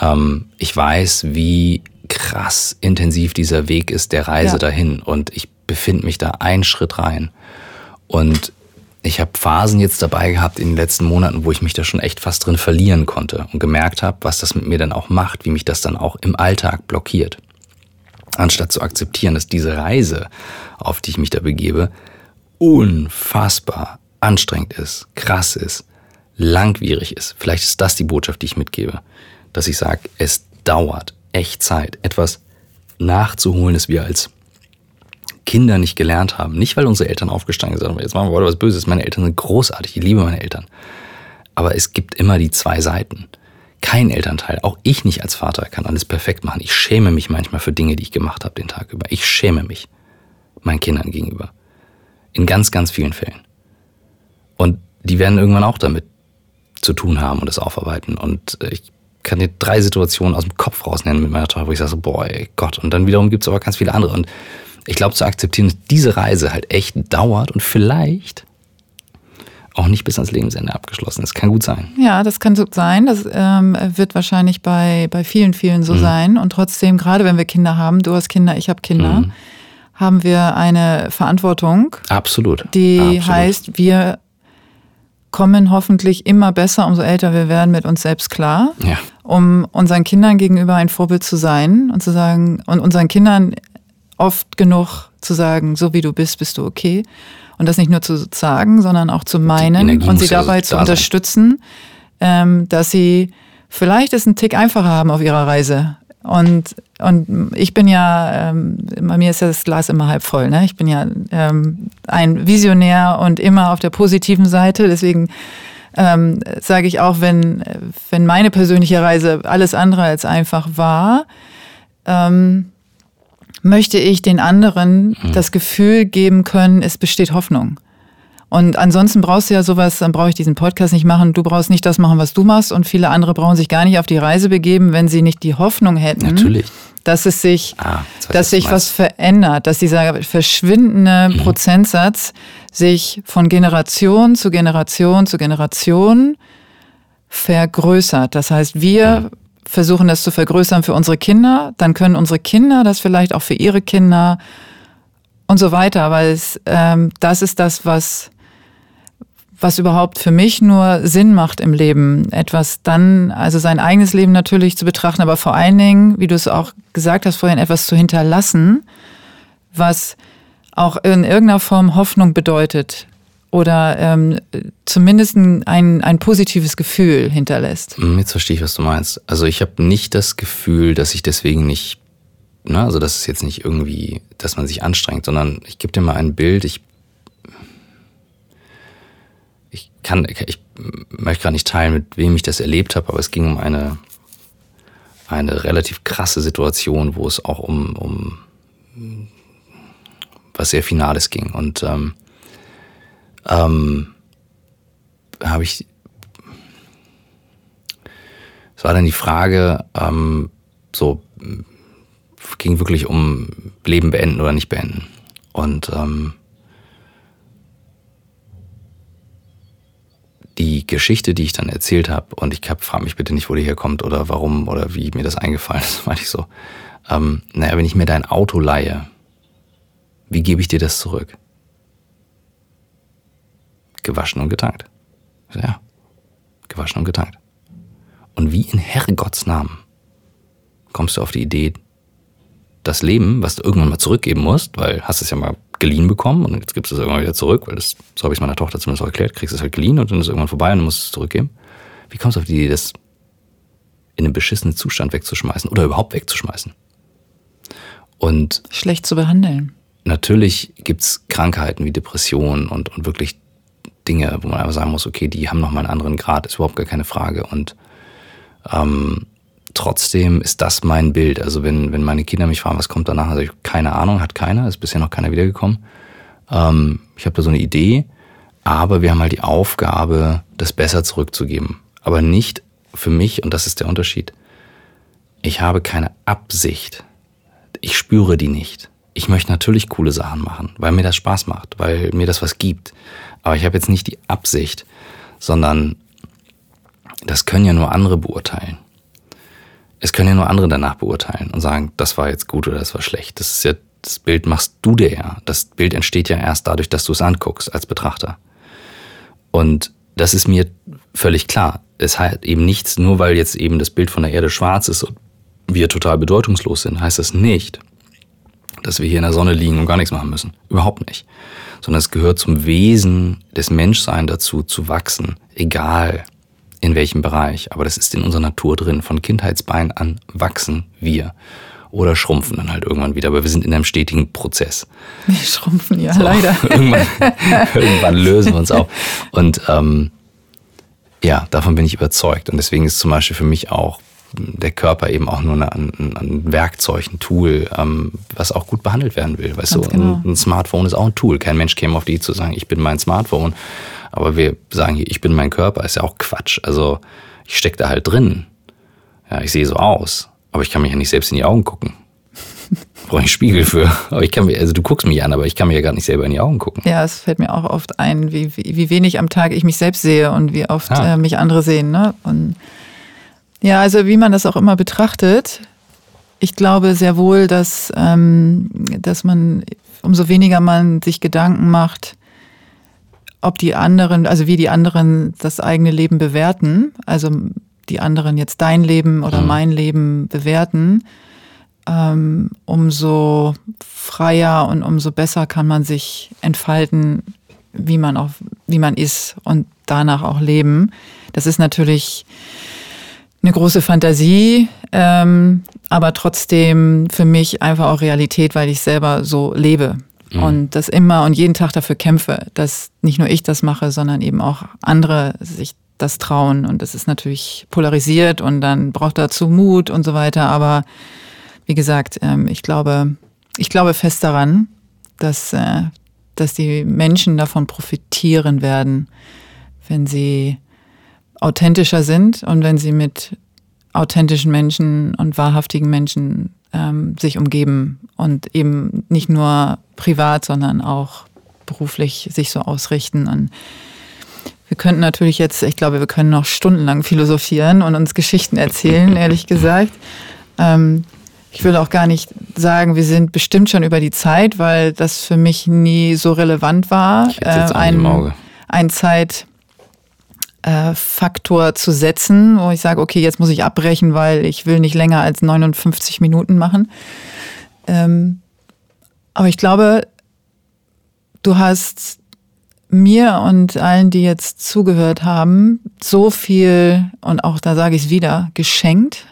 ähm, ich weiß, wie krass intensiv dieser Weg ist, der Reise Ja. dahin. Und ich befinde mich da einen Schritt rein. Und ich habe Phasen jetzt dabei gehabt in den letzten Monaten, wo ich mich da schon echt fast drin verlieren konnte und gemerkt habe, was das mit mir dann auch macht, wie mich das dann auch im Alltag blockiert. Anstatt zu akzeptieren, dass diese Reise, auf die ich mich da begebe, unfassbar anstrengend ist, krass ist, langwierig ist. Vielleicht ist das die Botschaft, die ich mitgebe. Dass ich sage, es dauert echt Zeit, etwas nachzuholen, das wir als Kinder nicht gelernt haben. Nicht, weil unsere Eltern aufgestanden sind, jetzt machen wir heute was Böses. Meine Eltern sind großartig, ich liebe meine Eltern. Aber es gibt immer die zwei Seiten. Kein Elternteil, auch ich nicht als Vater, kann alles perfekt machen. Ich schäme mich manchmal für Dinge, die ich gemacht habe den Tag über. Ich schäme mich meinen Kindern gegenüber. In ganz, ganz vielen Fällen. Und die werden irgendwann auch damit zu tun haben und das aufarbeiten. Und äh, ich kann dir drei Situationen aus dem Kopf rausnennen mit meiner Tochter, wo ich sage boah, ey Gott. Und dann wiederum gibt es aber ganz viele andere. Und ich glaube, zu akzeptieren, dass diese Reise halt echt dauert und vielleicht auch nicht bis ans Lebensende abgeschlossen ist. Kann gut sein. Ja, das kann so sein. Das ähm, wird wahrscheinlich bei, bei vielen, vielen Mhm. so sein. Und trotzdem, gerade wenn wir Kinder haben, du hast Kinder, ich habe Kinder, Mhm. haben wir eine Verantwortung, Absolut. die Absolut. heißt, wir kommen hoffentlich immer besser, umso älter wir werden, mit uns selbst klar, Ja. um unseren Kindern gegenüber ein Vorbild zu sein und zu sagen, und unseren Kindern oft genug zu sagen, so wie du bist, bist du okay. Und das nicht nur zu sagen, sondern auch zu meinen und sie dabei da zu sein. unterstützen, ähm, dass sie vielleicht es einen Tick einfacher haben auf ihrer Reise. Und, und ich bin ja, ähm, bei mir ist ja das Glas immer halb voll. Ne? Ich bin ja ähm, ein Visionär und immer auf der positiven Seite. Deswegen ähm, sage ich auch, wenn, wenn meine persönliche Reise alles andere als einfach war, ähm, möchte ich den anderen das Gefühl geben können, es besteht Hoffnung. Und ansonsten brauchst du ja sowas, dann brauche ich diesen Podcast nicht machen. Du brauchst nicht das machen, was du machst. Und viele andere brauchen sich gar nicht auf die Reise begeben, wenn sie nicht die Hoffnung hätten. Natürlich. Dass es sich, Ah, dass was sich was verändert, dass dieser verschwindende Mhm. Prozentsatz sich von Generation zu Generation zu Generation vergrößert. Das heißt, wir Mhm. Versuchen das zu vergrößern für unsere Kinder, dann können unsere Kinder das vielleicht auch für ihre Kinder und so weiter. Weil es, ähm, das ist das, was was überhaupt für mich nur Sinn macht im Leben, etwas dann, also sein eigenes Leben natürlich zu betrachten, aber vor allen Dingen, wie du es auch gesagt hast vorhin, etwas zu hinterlassen, was auch in irgendeiner Form Hoffnung bedeutet oder ähm, zumindest ein, ein, positives Gefühl hinterlässt. Hm, Jetzt verstehe ich, was du meinst. Also ich habe nicht das Gefühl, dass ich deswegen nicht, ne, also das ist jetzt nicht irgendwie, dass man sich anstrengt, sondern ich gebe dir mal ein Bild. Ich, ich kann, ich möchte gar nicht teilen, mit wem ich das erlebt habe, aber es ging um eine, eine relativ krasse Situation, wo es auch um, um was sehr Finales ging. Und ähm, ähm, habe ich es war dann die Frage, ähm, so ging wirklich um Leben beenden oder nicht beenden. Und ähm, die Geschichte, die ich dann erzählt habe, und ich frage mich bitte nicht, wo die herkommt oder warum oder wie mir das eingefallen ist, meinte ich so. Ähm, naja, wenn ich mir dein Auto leihe, wie gebe ich dir das zurück? Gewaschen und getankt. So, Ja, gewaschen und getankt. Und wie in Herrgotts Namen kommst du auf die Idee, das Leben, was du irgendwann mal zurückgeben musst, weil hast es ja mal geliehen bekommen und jetzt gibst du es irgendwann wieder zurück, weil das, so habe ich es meiner Tochter zumindest auch erklärt, kriegst es halt geliehen und dann ist es irgendwann vorbei und du musst es zurückgeben. Wie kommst du auf die Idee, das in einem beschissenen Zustand wegzuschmeißen oder überhaupt wegzuschmeißen? Und Schlecht zu behandeln. natürlich gibt's Krankheiten wie Depressionen und, und wirklich Dinge, wo man einfach sagen muss, okay, die haben nochmal einen anderen Grad, ist überhaupt gar keine Frage. Und ähm, trotzdem ist das mein Bild. Also wenn, wenn meine Kinder mich fragen, was kommt danach, also ich keine Ahnung, hat keiner, ist bisher noch keiner wiedergekommen. Ähm, ich habe da so eine Idee, aber wir haben halt die Aufgabe, das besser zurückzugeben. Aber nicht für mich, und das ist der Unterschied, ich habe keine Absicht. Ich spüre die nicht. Ich möchte natürlich coole Sachen machen, weil mir das Spaß macht, weil mir das was gibt. Aber ich habe jetzt nicht die Absicht, sondern das können ja nur andere beurteilen. Es können ja nur andere danach beurteilen und sagen, das war jetzt gut oder das war schlecht. Das ist ja, das Bild machst du dir ja. Das Bild entsteht ja erst dadurch, dass du es anguckst als Betrachter. Und das ist mir völlig klar. Es hat eben nichts, nur weil jetzt eben das Bild von der Erde schwarz ist und wir total bedeutungslos sind, heißt das nicht, dass wir hier in der Sonne liegen und gar nichts machen müssen. Überhaupt nicht. Sondern es gehört zum Wesen des Menschseins dazu, zu wachsen. Egal in welchem Bereich. Aber das ist in unserer Natur drin. Von Kindheitsbein an wachsen wir. Oder schrumpfen dann halt irgendwann wieder. Aber wir sind in einem stetigen Prozess. Wir schrumpfen ja So, leider. irgendwann, irgendwann lösen wir uns auf. Und ähm, ja, davon bin ich überzeugt. Und deswegen ist zum Beispiel für mich auch der Körper eben auch nur ein, ein Werkzeug, ein Tool, ähm, was auch gut behandelt werden will. Weißt Ganz du, genau. ein, ein Smartphone ist auch ein Tool. Kein Mensch käme auf die Idee zu sagen, ich bin mein Smartphone. Aber wir sagen hier, ich bin mein Körper, ist ja auch Quatsch. Also ich stecke da halt drin. Ja, ich sehe so aus, aber ich kann mich ja nicht selbst in die Augen gucken. Brauche ich einen Spiegel für. Aber ich kann mir, also du guckst mich an, aber ich kann mir ja gar nicht selber in die Augen gucken. Ja, es fällt mir auch oft ein, wie, wie, wie wenig am Tag ich mich selbst sehe und wie oft Ja. äh, mich andere sehen. Ne? Und ja, also wie man das auch immer betrachtet, ich glaube sehr wohl, dass, ähm, dass man, umso weniger man sich Gedanken macht, ob die anderen, also wie die anderen das eigene Leben bewerten, also die anderen jetzt dein Leben oder Mhm. mein Leben bewerten, ähm, umso freier und umso besser kann man sich entfalten, wie man auch, wie man ist und danach auch leben. Das ist natürlich eine große Fantasie, ähm, aber trotzdem für mich einfach auch Realität, weil ich selber so lebe und das immer und jeden Tag dafür kämpfe, dass nicht nur ich das mache, sondern eben auch andere sich das trauen. Und das ist natürlich polarisiert und dann braucht dazu Mut und so weiter. Aber wie gesagt, ähm, ich glaube, ich glaube fest daran, dass, äh, dass die Menschen davon profitieren werden, wenn sie authentischer sind und wenn sie mit authentischen Menschen und wahrhaftigen Menschen ähm, sich umgeben und eben nicht nur privat, sondern auch beruflich sich so ausrichten. Und wir könnten natürlich jetzt, ich glaube, wir können noch stundenlang philosophieren und uns Geschichten erzählen, ehrlich gesagt. Ähm, ich will auch gar nicht sagen, wir sind bestimmt schon über die Zeit, weil das für mich nie so relevant war. Ich äh, ein, ein Zeitfaktor äh, zu setzen, wo ich sage, okay, jetzt muss ich abbrechen, weil ich will nicht länger als 59 Minuten machen. Ähm, aber ich glaube, du hast mir und allen, die jetzt zugehört haben, so viel, und auch da sage ich es wieder, geschenkt.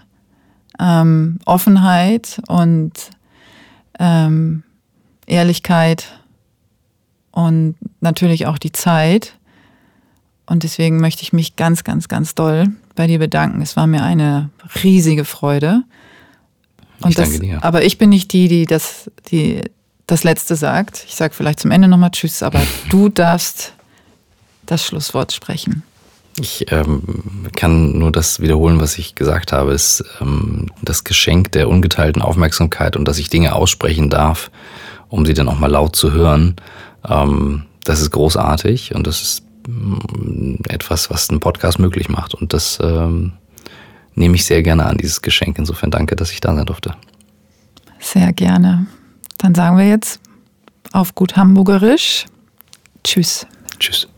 Ähm, Offenheit und ähm, Ehrlichkeit und natürlich auch die Zeit. Und deswegen möchte ich mich ganz, ganz, ganz doll bei dir bedanken. Es war mir eine riesige Freude. Und ich danke das, dir. Aber ich bin nicht die, die das, die das Letzte sagt. Ich sage vielleicht zum Ende nochmal Tschüss, aber du darfst das Schlusswort sprechen. Ich ähm, kann nur das wiederholen, was ich gesagt habe. ist ähm, das Geschenk der ungeteilten Aufmerksamkeit und dass ich Dinge aussprechen darf, um sie dann auch mal laut zu hören. Ähm, das ist großartig und das ist etwas, was einen Podcast möglich macht. Und das ähm, nehme ich sehr gerne an, dieses Geschenk. Insofern danke, dass ich da sein durfte. Sehr gerne. Dann sagen wir jetzt auf gut Hamburgerisch Tschüss. Tschüss.